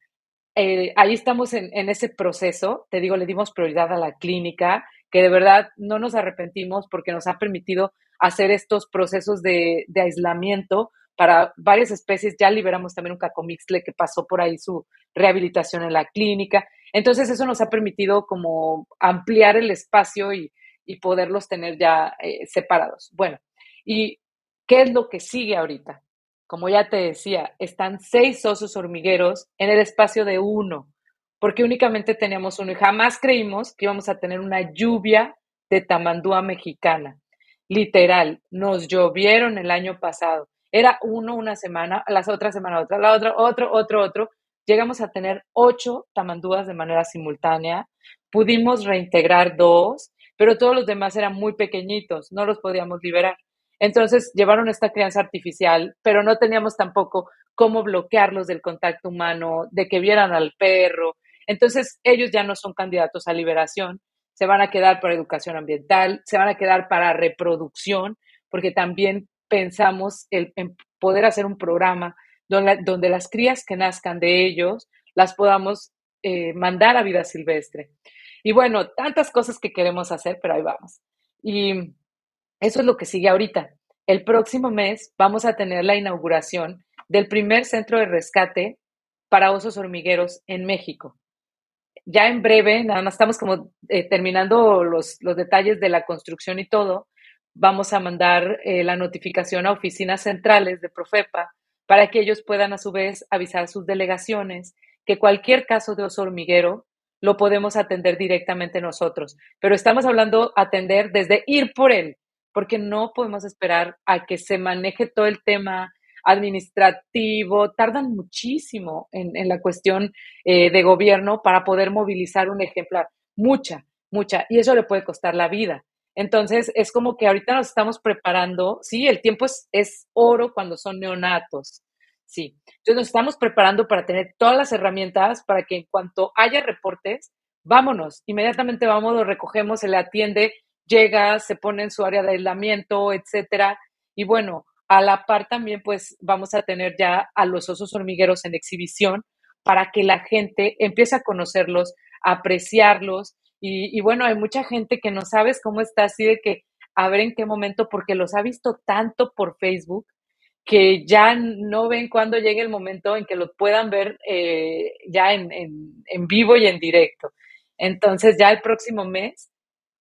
eh, ahí estamos en, ese proceso. Te digo, le dimos prioridad a la clínica, que de verdad no nos arrepentimos porque nos ha permitido hacer estos procesos de, aislamiento para varias especies. Ya liberamos también un cacomixle que pasó por ahí su rehabilitación en la clínica. Entonces eso nos ha permitido como ampliar el espacio y, poderlos tener ya eh, separados. Bueno, ¿y qué es lo que sigue ahorita? Como ya te decía, están seis osos hormigueros en el espacio de uno, porque únicamente teníamos uno y jamás creímos que íbamos a tener una lluvia de tamandúa mexicana literal, nos llovieron el año pasado. Era uno una semana, las otras semana otra, la otra, otro, otro, otro. Llegamos a tener ocho tamandúas de manera simultánea. Pudimos reintegrar dos, pero todos los demás eran muy pequeñitos, no los podíamos liberar. Entonces llevaron esta crianza artificial, pero no teníamos tampoco cómo bloquearlos del contacto humano, de que vieran al perro. Entonces ellos ya no son candidatos a liberación se van a quedar para educación ambiental, se van a quedar para reproducción, porque también pensamos en poder hacer un programa donde, las crías que nazcan de ellos las podamos eh, mandar a vida silvestre. Y bueno, tantas cosas que queremos hacer, pero ahí vamos. Y eso es lo que sigue ahorita. El próximo mes vamos a tener la inauguración del primer centro de rescate para osos hormigueros en México ya en breve, nada más estamos como eh, terminando los, detalles de la construcción y todo, vamos a mandar eh, la notificación a oficinas centrales de Profepa para que ellos puedan a su vez avisar a sus delegaciones que cualquier caso de oso hormiguero lo podemos atender directamente nosotros. Pero estamos hablando atender desde ir por él, porque no podemos esperar a que se maneje todo el tema administrativo, tardan muchísimo en, la cuestión eh, de gobierno para poder movilizar un ejemplar, mucha, mucha, y eso le puede costar la vida. Entonces, es como que ahorita nos estamos preparando, sí, el tiempo es, es oro cuando son neonatos, sí. Entonces, nos estamos preparando para tener todas las herramientas para que en cuanto haya reportes, vámonos, inmediatamente vamos, lo recogemos, se le atiende, llega, se pone en su área de aislamiento, etcétera. Y bueno, a la par también, pues vamos a tener ya a los osos hormigueros en exhibición para que la gente empiece a conocerlos, a apreciarlos y, bueno, hay mucha gente que no sabes cómo está, así de que a ver en qué momento, porque los ha visto tanto por Facebook que ya no ven cuándo llegue el momento en que los puedan ver eh, ya en, en, vivo y en directo. Entonces ya el próximo mes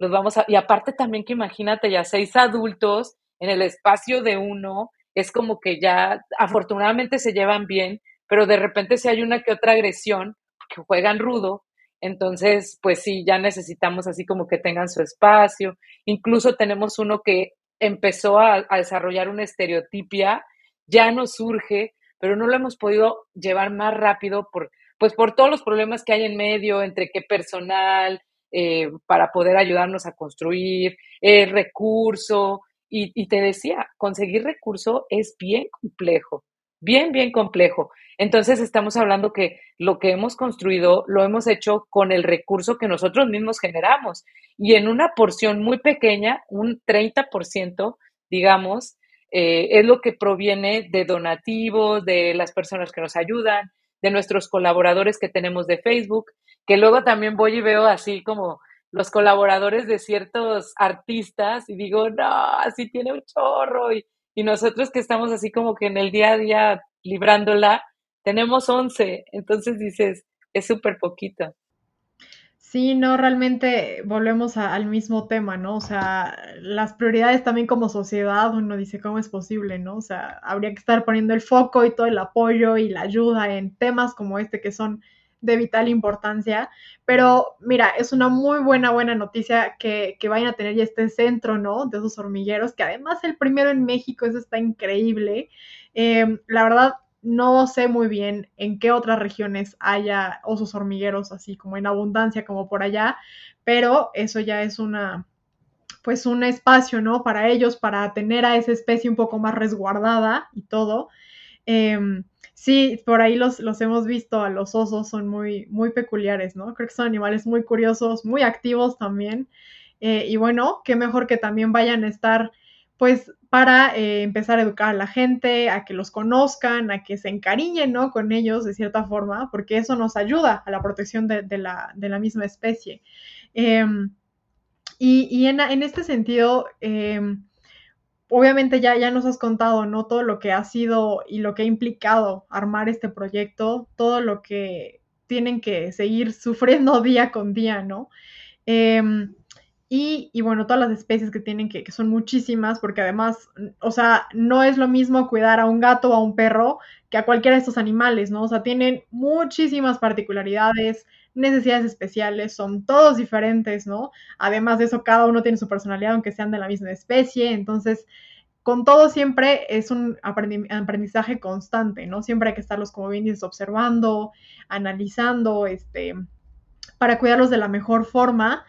los vamos a, y aparte también que imagínate ya seis adultos en el espacio de uno, es como que ya afortunadamente se llevan bien, pero de repente si hay una que otra agresión, que juegan rudo, entonces, pues sí, ya necesitamos así como que tengan su espacio. Incluso tenemos uno que empezó a, desarrollar una estereotipia, ya nos surge, pero no lo hemos podido llevar más rápido por, pues por todos los problemas que hay en medio, entre qué personal, eh, para poder ayudarnos a construir, eh, recurso. Y, y te decía, conseguir recurso es bien complejo, bien, bien complejo. Entonces estamos hablando que lo que hemos construido lo hemos hecho con el recurso que nosotros mismos generamos y en una porción muy pequeña, un 30%, digamos, eh, es lo que proviene de donativos, de las personas que nos ayudan, de nuestros colaboradores que tenemos de Facebook, que luego también voy y veo así como los colaboradores de ciertos artistas y digo, no, así tiene un chorro y, y nosotros que estamos así como que en el día a día librándola, tenemos 11, entonces dices, es súper poquito. Sí, no, realmente volvemos al mismo tema, ¿no? O sea, las prioridades también como sociedad, uno dice, ¿cómo es posible, no? O sea, habría que estar poniendo el foco y todo el apoyo y la ayuda en temas como este que son de vital importancia. Pero mira, es una muy buena, buena noticia que, que vayan a tener ya este centro, ¿no? De esos hormigueros, que además el primero en México, eso está increíble. Eh, la verdad, no sé muy bien en qué otras regiones haya osos hormigueros así como en abundancia como por allá, pero eso ya es una pues un espacio, ¿no? Para ellos, para tener a esa especie un poco más resguardada y todo. Em, sí, por ahí los, los hemos visto, a los osos son muy, muy peculiares, ¿no? Creo que son animales muy curiosos, muy activos también. Eh, y bueno, qué mejor que también vayan a estar pues para eh, empezar a educar a la gente, a que los conozcan, a que se encariñen, ¿no? Con ellos de cierta forma, porque eso nos ayuda a la protección de, la, misma especie. Em, y, en, este sentido, em, obviamente ya, ya nos has contado, ¿no? Todo lo que ha sido y lo que ha implicado armar este proyecto, todo lo que tienen que seguir sufriendo día con día, ¿no? Em, y, bueno, todas las especies que tienen, que, son muchísimas, porque además, o sea, no es lo mismo cuidar a un gato o a un perro que a cualquiera de estos animales, ¿no? O sea, tienen muchísimas particularidades, necesidades especiales, son todos diferentes, ¿no? Además de eso, cada uno tiene su personalidad, aunque sean de la misma especie, entonces, con todo siempre es un aprendizaje constante, ¿no? Siempre hay que estarlos, como bien dices, observando, analizando, este, para cuidarlos de la mejor forma.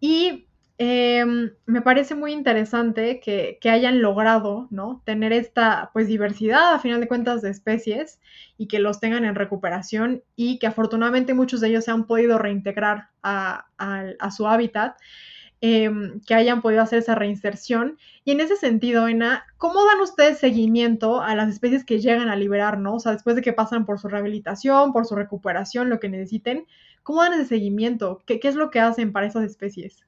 Y Em, me parece muy interesante que, hayan logrado, ¿no? Tener esta, pues, diversidad, a final de cuentas, de especies y que los tengan en recuperación y que afortunadamente muchos de ellos se han podido reintegrar a, su hábitat, em, que hayan podido hacer esa reinserción. Y en ese sentido, Ena, ¿cómo dan ustedes seguimiento a las especies que llegan a liberar, ¿no? O sea, después de que pasan por su rehabilitación, por su recuperación, lo que necesiten, ¿cómo dan ese seguimiento? ¿Qué, qué es lo que hacen para esas especies?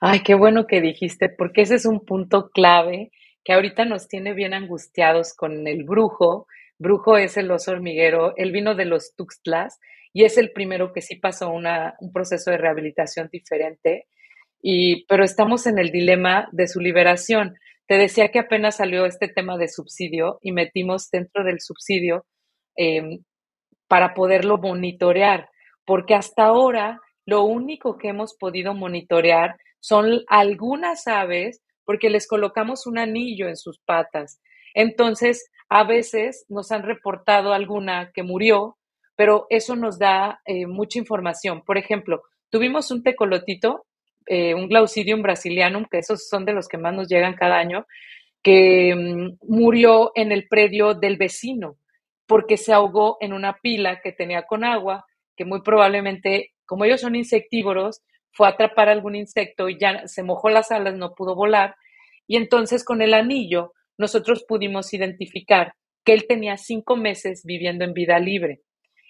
Ay, qué bueno que dijiste, porque ese es un punto clave que ahorita nos tiene bien angustiados con el brujo. Brujo es el oso hormiguero, él vino de los Tuxtlas y es el primero que sí pasó una, un proceso de rehabilitación diferente, y, pero estamos en el dilema de su liberación. Te decía que apenas salió este tema de subsidio y metimos dentro del subsidio em, para poderlo monitorear, porque hasta ahora lo único que hemos podido monitorear son algunas aves porque les colocamos un anillo en sus patas. Entonces, a veces nos han reportado alguna que murió, pero eso nos da eh, mucha información. Por ejemplo, tuvimos un tecolotito, eh, un Glaucidium brasilianum, que esos son de los que más nos llegan cada año, que mm, murió en el predio del vecino porque se ahogó en una pila que tenía con agua, que muy probablemente, como ellos son insectívoros, fue a atrapar algún insecto y ya se mojó las alas, no pudo volar. Y entonces con el anillo nosotros pudimos identificar que él tenía cinco meses viviendo en vida libre.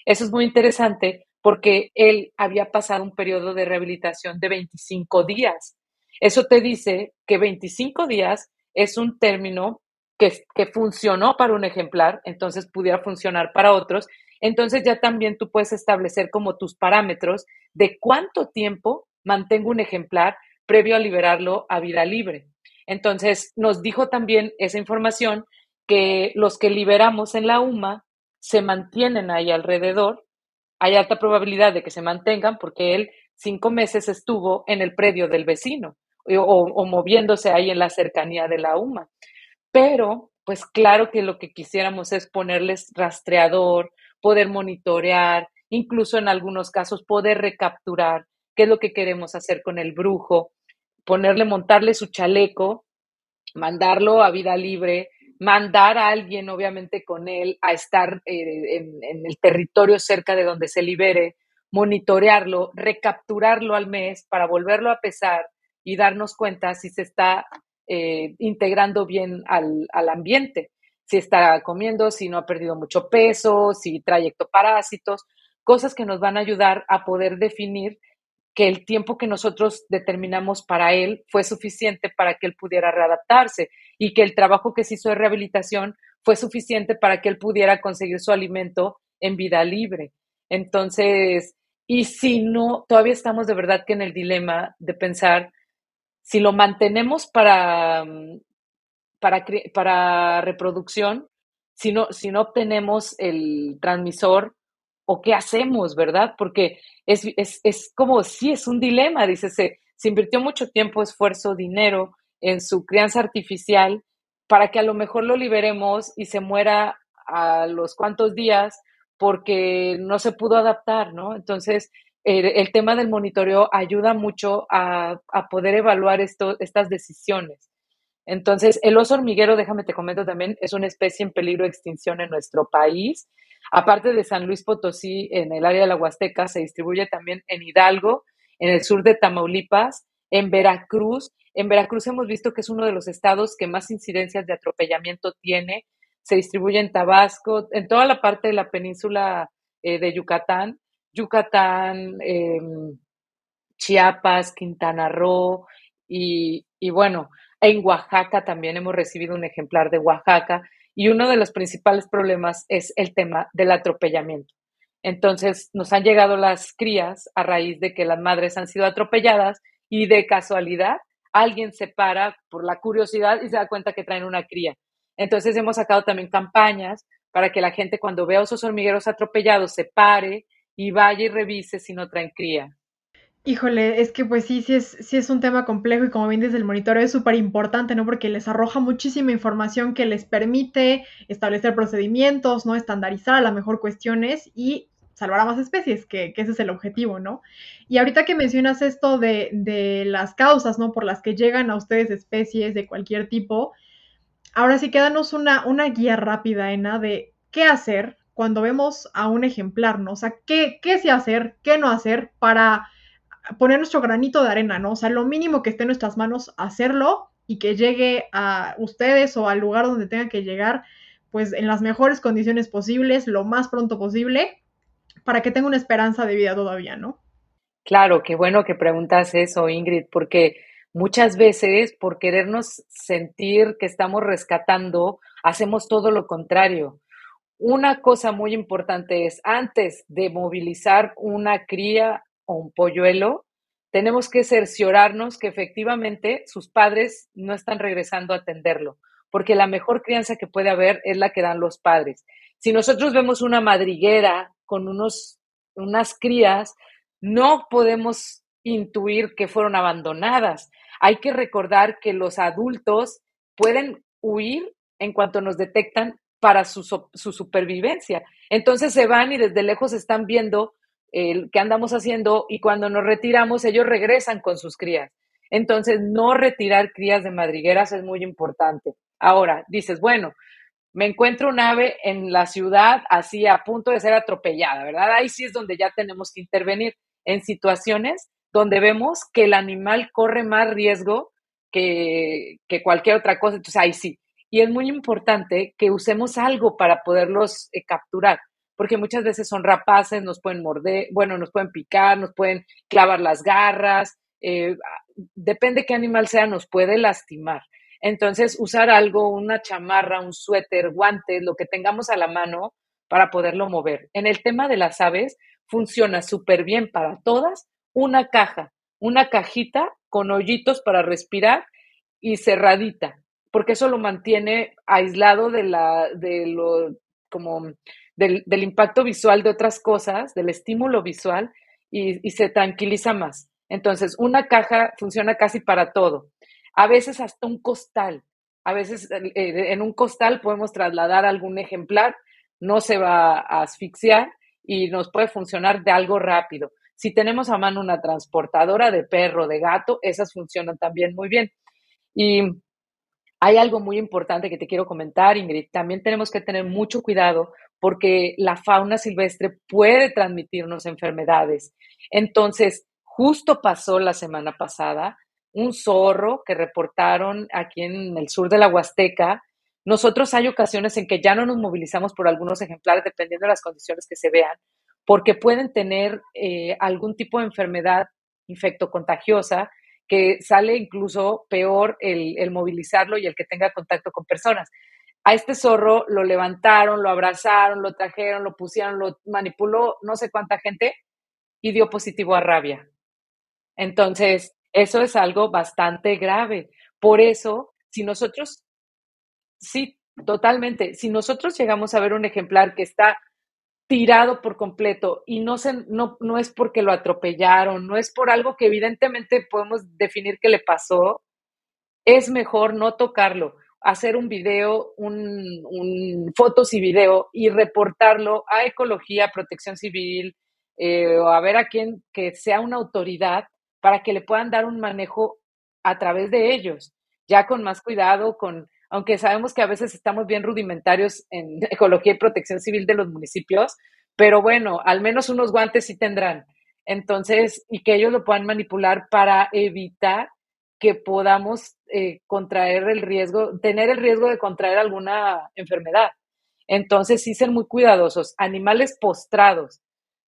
Eso es muy interesante porque él había pasado un periodo de rehabilitación de 25 días. Eso te dice que 25 días es un término que, que funcionó para un ejemplar, entonces pudiera funcionar para otros. Entonces ya también tú puedes establecer como tus parámetros de cuánto tiempo mantengo un ejemplar previo a liberarlo a vida libre. Entonces, nos dijo también esa información que los que liberamos en la UMA se mantienen ahí alrededor. Hay alta probabilidad de que se mantengan porque él cinco meses estuvo en el predio del vecino o, moviéndose ahí en la cercanía de la UMA. Pero, pues claro que lo que quisiéramos es ponerles rastreador, poder monitorear, incluso en algunos casos poder recapturar qué es lo que queremos hacer con el brujo, ponerle, montarle su chaleco, mandarlo a vida libre, mandar a alguien, obviamente, con él a estar eh, en, el territorio cerca de donde se libere, monitorearlo, recapturarlo al mes para volverlo a pesar y darnos cuenta si se está eh, integrando bien al, al, ambiente, si está comiendo, si no ha perdido mucho peso, si trae ectoparásitos, cosas que nos van a ayudar a poder definir que el tiempo que nosotros determinamos para él fue suficiente para que él pudiera readaptarse y que el trabajo que se hizo de rehabilitación fue suficiente para que él pudiera conseguir su alimento en vida libre. Entonces, y si no, todavía estamos de verdad que en el dilema de pensar si lo mantenemos para, para, para reproducción, si no, si no obtenemos el transmisor, o qué hacemos, ¿verdad? Porque es, es, es como, sí, es un dilema, dice, se, se invirtió mucho tiempo, esfuerzo, dinero en su crianza artificial para que a lo mejor lo liberemos y se muera a los cuantos días porque no se pudo adaptar, ¿no? Entonces, el tema del monitoreo ayuda mucho a, a poder evaluar estas decisiones. Entonces, el oso hormiguero, déjame te comento también, es una especie en peligro de extinción en nuestro país. Aparte de San Luis Potosí, en el área de la Huasteca, se distribuye también en Hidalgo, en el sur de Tamaulipas, en Veracruz. En Veracruz hemos visto que es uno de los estados que más incidencias de atropellamiento tiene. Se distribuye en Tabasco, en toda la parte de la península eh, de Yucatán, Yucatán, em, Chiapas, Quintana Roo y, y bueno, en Oaxaca también hemos recibido un ejemplar de Oaxaca y uno de los principales problemas es el tema del atropellamiento. Entonces, nos han llegado las crías a raíz de que las madres han sido atropelladas y de casualidad alguien se para por la curiosidad y se da cuenta que traen una cría. Entonces, hemos sacado también campañas para que la gente cuando vea esos hormigueros atropellados se pare y vaya y revise si no traen cría. Híjole, es que pues sí, sí es, sí es un tema complejo y como bien desde el monitoreo es súper importante, ¿no? Porque les arroja muchísima información que les permite establecer procedimientos, ¿no? Estandarizar a lo mejor cuestiones y salvar a más especies, que, que, ese es el objetivo, ¿no? Y ahorita que mencionas esto de, de las causas, ¿no? Por las que llegan a ustedes especies de cualquier tipo, ahora sí quédanos una, una guía rápida, Ena, de qué hacer cuando vemos a un ejemplar, ¿no? O sea, qué, qué sí hacer, qué no hacer para poner nuestro granito de arena, ¿no? O sea, lo mínimo que esté en nuestras manos, hacerlo y que llegue a ustedes o al lugar donde tenga que llegar, pues en las mejores condiciones posibles, lo más pronto posible, para que tenga una esperanza de vida todavía, ¿no? Claro, qué bueno que preguntas eso, Ingrid, porque muchas veces por querernos sentir que estamos rescatando, hacemos todo lo contrario. Una cosa muy importante es, antes de movilizar una cría o un polluelo, tenemos que cerciorarnos que efectivamente sus padres no están regresando a atenderlo, porque la mejor crianza que puede haber es la que dan los padres. Si nosotros vemos una madriguera con unos, unas crías, no podemos intuir que fueron abandonadas. Hay que recordar que los adultos pueden huir en cuanto nos detectan para su, su supervivencia. Entonces se van y desde lejos están viendo el qué andamos haciendo y cuando nos retiramos ellos regresan con sus crías. Entonces, no retirar crías de madrigueras es muy importante. Ahora, dices, bueno, me encuentro un ave en la ciudad así a punto de ser atropellada, ¿verdad? Ahí sí es donde ya tenemos que intervenir en situaciones donde vemos que el animal corre más riesgo que, que cualquier otra cosa. Entonces, ahí sí. Y es muy importante que usemos algo para poderlos eh, capturar porque muchas veces son rapaces, nos pueden morder, bueno, nos pueden picar, nos pueden clavar las garras, eh, depende qué animal sea, nos puede lastimar. Entonces, usar algo, una chamarra, un suéter, guantes, lo que tengamos a la mano para poderlo mover. En el tema de las aves, funciona súper bien para todas una caja, una cajita con hoyitos para respirar y cerradita, porque eso lo mantiene aislado de la, de lo, como del, impacto visual de otras cosas, del estímulo visual, y, se tranquiliza más. Entonces, una caja funciona casi para todo. A veces hasta un costal. A veces en un costal podemos trasladar algún ejemplar, no se va a asfixiar y nos puede funcionar de algo rápido. Si tenemos a mano una transportadora de perro, de gato, esas funcionan también muy bien. Y hay algo muy importante que te quiero comentar, Ingrid. También tenemos que tener mucho cuidado porque la fauna silvestre puede transmitirnos enfermedades. Entonces, justo pasó la semana pasada un zorro que reportaron aquí en el sur de la Huasteca. Nosotros hay ocasiones en que ya no nos movilizamos por algunos ejemplares dependiendo de las condiciones que se vean, porque pueden tener eh, algún tipo de enfermedad infectocontagiosa que sale incluso peor el, el movilizarlo y el que tenga contacto con personas a este zorro lo levantaron, lo abrazaron, lo trajeron, lo pusieron, lo manipuló no sé cuánta gente y dio positivo a rabia. Entonces, eso es algo bastante grave. Por eso, si nosotros, sí, totalmente, si nosotros llegamos a ver un ejemplar que está tirado por completo y no, se, no, no es porque lo atropellaron, no es por algo que evidentemente podemos definir que le pasó, es mejor no tocarlo hacer un video, un, fotos y video y reportarlo a Ecología, Protección Civil eh, o a ver a quién que sea una autoridad para que le puedan dar un manejo a través de ellos, ya con más cuidado, con, aunque sabemos que a veces estamos bien rudimentarios en Ecología y Protección Civil de los municipios, pero bueno, al menos unos guantes sí tendrán. Entonces, y que ellos lo puedan manipular para evitar que podamos eh, contraer el riesgo, tener el riesgo de contraer alguna enfermedad. Entonces, sí ser muy cuidadosos. Animales postrados,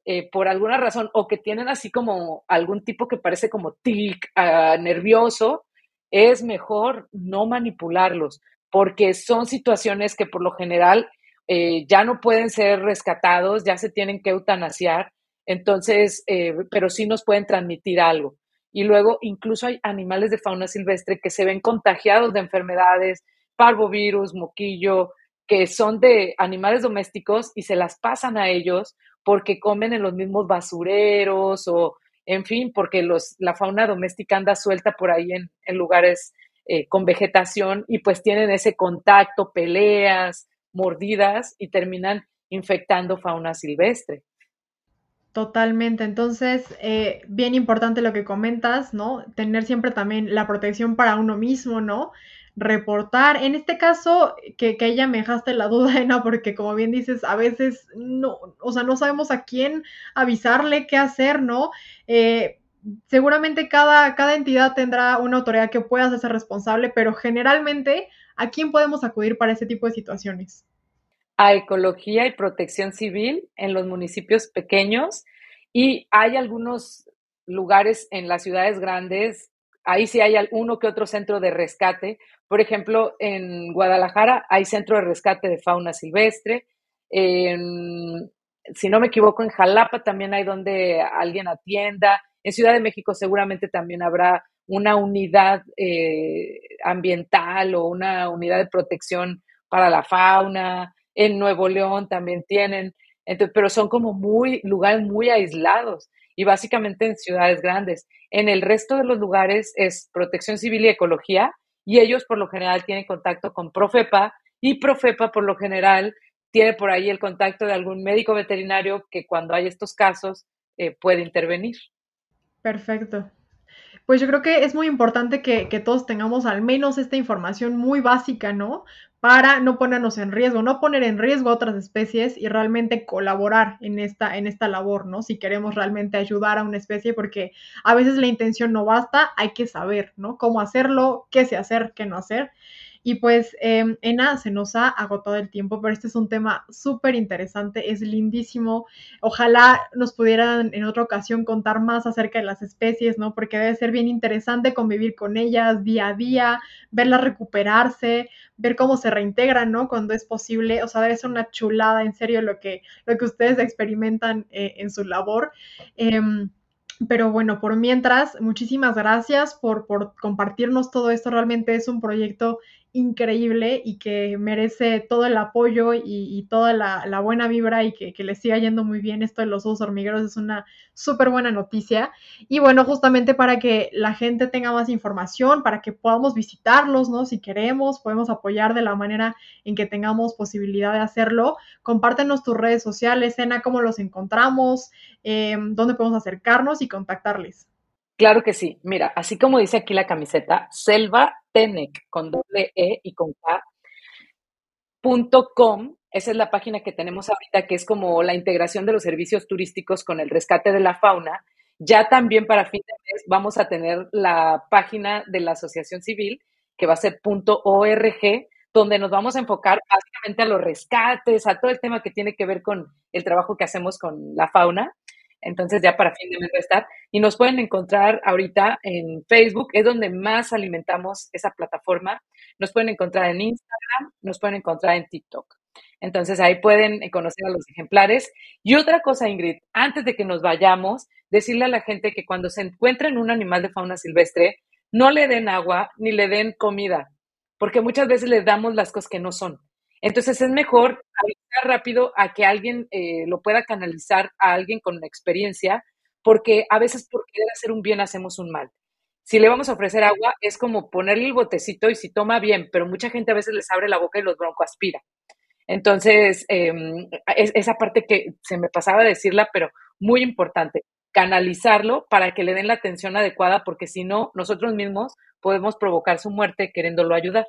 eh, por alguna razón, o que tienen así como algún tipo que parece como tic, ah, nervioso, es mejor no manipularlos, porque son situaciones que por lo general eh, ya no pueden ser rescatados, ya se tienen que eutanasiar, entonces, pero sí nos pueden transmitir algo. Y luego incluso hay animales de fauna silvestre que se ven contagiados de enfermedades, parvovirus, moquillo, que son de animales domésticos y se las pasan a ellos porque comen en los mismos basureros o, en fin, porque los, la fauna doméstica anda suelta por ahí en, en lugares eh, con vegetación y pues tienen ese contacto, peleas, mordidas y terminan infectando fauna silvestre. Totalmente. Entonces, eh, bien importante lo que comentas, ¿no? Tener siempre también la protección para uno mismo, ¿no? Reportar. En este caso, que, que ella me dejaste la duda, ¿no? Porque como bien dices, a veces no, o sea, no sabemos a quién avisarle qué hacer, ¿no? Eh, seguramente cada, cada entidad tendrá una autoridad que pueda hacerse responsable, pero generalmente, ¿a quién podemos acudir para ese tipo de situaciones? a ecología y protección civil en los municipios pequeños y hay algunos lugares en las ciudades grandes, ahí sí hay uno que otro centro de rescate. Por ejemplo, en Guadalajara hay centro de rescate de fauna silvestre. si no me equivoco, en Jalapa también hay donde alguien atienda. En Ciudad de México seguramente también habrá una unidad eh, ambiental o una unidad de protección para la fauna. En Nuevo León también tienen, entonces, pero son como muy lugares muy aislados y básicamente en ciudades grandes. En el resto de los lugares es protección civil y ecología y ellos por lo general tienen contacto con Profepa y Profepa por lo general tiene por ahí el contacto de algún médico veterinario que cuando hay estos casos eh, puede intervenir. Perfecto. Pues yo creo que es muy importante que, que, todos tengamos al menos esta información muy básica, ¿no? Para no ponernos en riesgo, no poner en riesgo a otras especies y realmente colaborar en esta, en esta labor, ¿no? Si queremos realmente ayudar a una especie, porque a veces la intención no basta, hay que saber, ¿no? Cómo hacerlo, qué se hacer, qué no hacer. Y pues, eh, Ena, se nos ha agotado el tiempo, pero este es un tema súper interesante, es lindísimo. Ojalá nos pudieran en otra ocasión contar más acerca de las especies, ¿no? Porque debe ser bien interesante convivir con ellas día a día, verlas recuperarse, ver cómo se reintegran, ¿no? Cuando es posible. O sea, debe ser una chulada, en serio, lo que, lo que ustedes experimentan eh, en su labor. Eh, pero bueno, por mientras, muchísimas gracias por, por, compartirnos todo esto. Realmente es un proyecto increíble y que merece todo el apoyo y, toda la, buena vibra y que, le siga yendo muy bien esto de los ojos hormigueros es una súper buena noticia. Y bueno, justamente para que la gente tenga más información, para que podamos visitarlos, ¿no? Si queremos, podemos apoyar de la manera en que tengamos posibilidad de hacerlo. Compártenos tus redes sociales, Ena, cómo los encontramos, eh, dónde podemos acercarnos y contactarles. Claro que sí. Mira, así como dice aquí la camiseta, Selva Tenec con doble E y con K. Punto com, esa es la página que tenemos ahorita, que es como la integración de los servicios turísticos con el rescate de la fauna. Ya también para fin de mes vamos a tener la página de la Asociación Civil, que va a ser punto .org, donde nos vamos a enfocar básicamente a los rescates, a todo el tema que tiene que ver con el trabajo que hacemos con la fauna. Entonces ya para fin de mes va estar. Y nos pueden encontrar ahorita en Facebook, es donde más alimentamos esa plataforma. Nos pueden encontrar en Instagram, nos pueden encontrar en TikTok. Entonces ahí pueden conocer a los ejemplares. Y otra cosa, Ingrid, antes de que nos vayamos, decirle a la gente que cuando se encuentren un animal de fauna silvestre, no le den agua ni le den comida, porque muchas veces les damos las cosas que no son. Entonces es mejor avisar rápido a que alguien eh, lo pueda canalizar a alguien con experiencia, porque a veces por querer hacer un bien hacemos un mal. Si le vamos a ofrecer agua, es como ponerle el botecito y si toma bien, pero mucha gente a veces les abre la boca y los broncoaspira. Entonces, em, esa parte que se me pasaba decirla, pero muy importante, canalizarlo para que le den la atención adecuada, porque si no, nosotros mismos podemos provocar su muerte queriéndolo ayudar.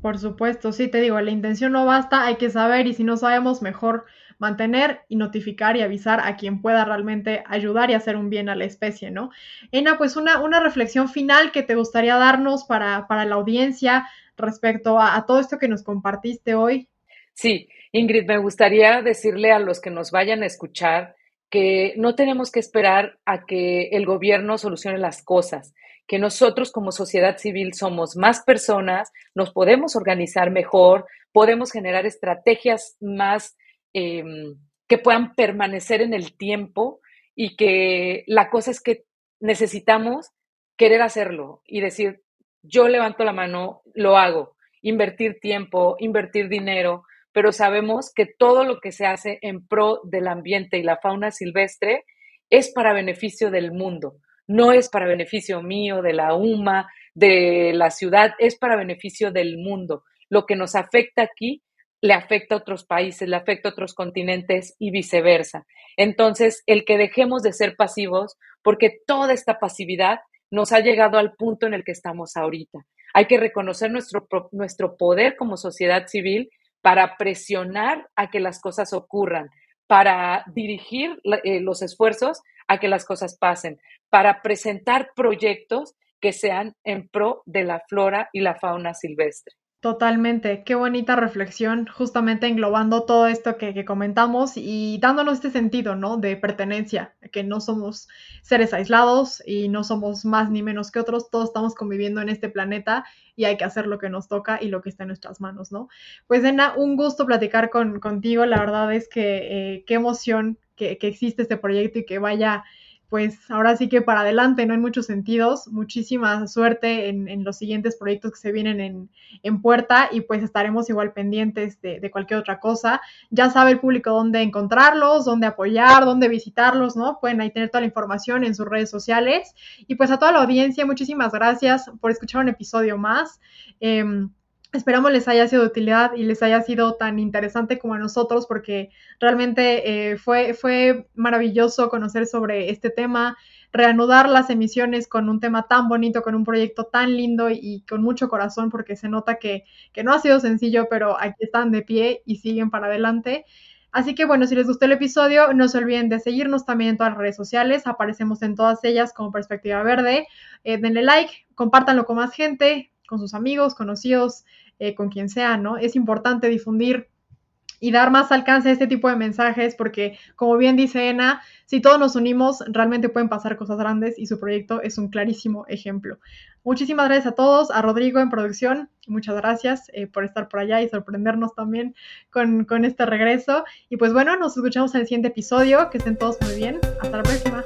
Por supuesto, sí, te digo, la intención no basta, hay que saber y si no sabemos, mejor mantener y notificar y avisar a quien pueda realmente ayudar y hacer un bien a la especie, ¿no? Ena, pues una, una reflexión final que te gustaría darnos para, para la audiencia respecto a, a todo esto que nos compartiste hoy. Sí, Ingrid, me gustaría decirle a los que nos vayan a escuchar que no tenemos que esperar a que el gobierno solucione las cosas que nosotros como sociedad civil somos más personas, nos podemos organizar mejor, podemos generar estrategias más em, que puedan permanecer en el tiempo y que la cosa es que necesitamos querer hacerlo y decir, yo levanto la mano, lo hago, invertir tiempo, invertir dinero, pero sabemos que todo lo que se hace en pro del ambiente y la fauna silvestre es para beneficio del mundo no es para beneficio mío, de la UMA, de la ciudad, es para beneficio del mundo. Lo que nos afecta aquí le afecta a otros países, le afecta a otros continentes y viceversa. Entonces, el que dejemos de ser pasivos, porque toda esta pasividad nos ha llegado al punto en el que estamos ahorita. Hay que reconocer nuestro, nuestro poder como sociedad civil para presionar a que las cosas ocurran, para dirigir eh, los esfuerzos a que las cosas pasen, para presentar proyectos que sean en pro de la flora y la fauna silvestre. Totalmente, qué bonita reflexión, justamente englobando todo esto que, comentamos y dándonos este sentido, ¿no? De pertenencia, que no somos seres aislados y no somos más ni menos que otros, todos estamos conviviendo en este planeta y hay que hacer lo que nos toca y lo que está en nuestras manos, ¿no? Pues, Ena, un gusto platicar contigo, la verdad es que eh, qué emoción que, existe este proyecto y que vaya pues ahora sí que para adelante, ¿no? En muchos sentidos. Muchísima suerte en, los siguientes proyectos que se vienen en, puerta y pues estaremos igual pendientes de, cualquier otra cosa. Ya sabe el público dónde encontrarlos, dónde apoyar, dónde visitarlos, ¿no? Pueden ahí tener toda la información en sus redes sociales. Y pues a toda la audiencia, muchísimas gracias por escuchar un episodio más. Em, Esperamos les haya sido de utilidad y les haya sido tan interesante como a nosotros, porque realmente eh, fue, fue maravilloso conocer sobre este tema, reanudar las emisiones con un tema tan bonito, con un proyecto tan lindo y, con mucho corazón, porque se nota que, que no ha sido sencillo, pero aquí están de pie y siguen para adelante. Así que bueno, si les gustó el episodio, no se olviden de seguirnos también en todas las redes sociales. Aparecemos en todas ellas como Perspectiva Verde. Eh, denle like, compártanlo con más gente, con sus amigos, conocidos, eh, con quien sea, ¿no? Es importante difundir y dar más alcance a este tipo de mensajes porque, como bien dice Ena, si todos nos unimos, realmente pueden pasar cosas grandes y su proyecto es un clarísimo ejemplo. Muchísimas gracias a todos, a Rodrigo en producción, muchas gracias eh, por estar por allá y sorprendernos también con, con este regreso. Y pues bueno, nos escuchamos en el siguiente episodio, que estén todos muy bien, hasta la próxima.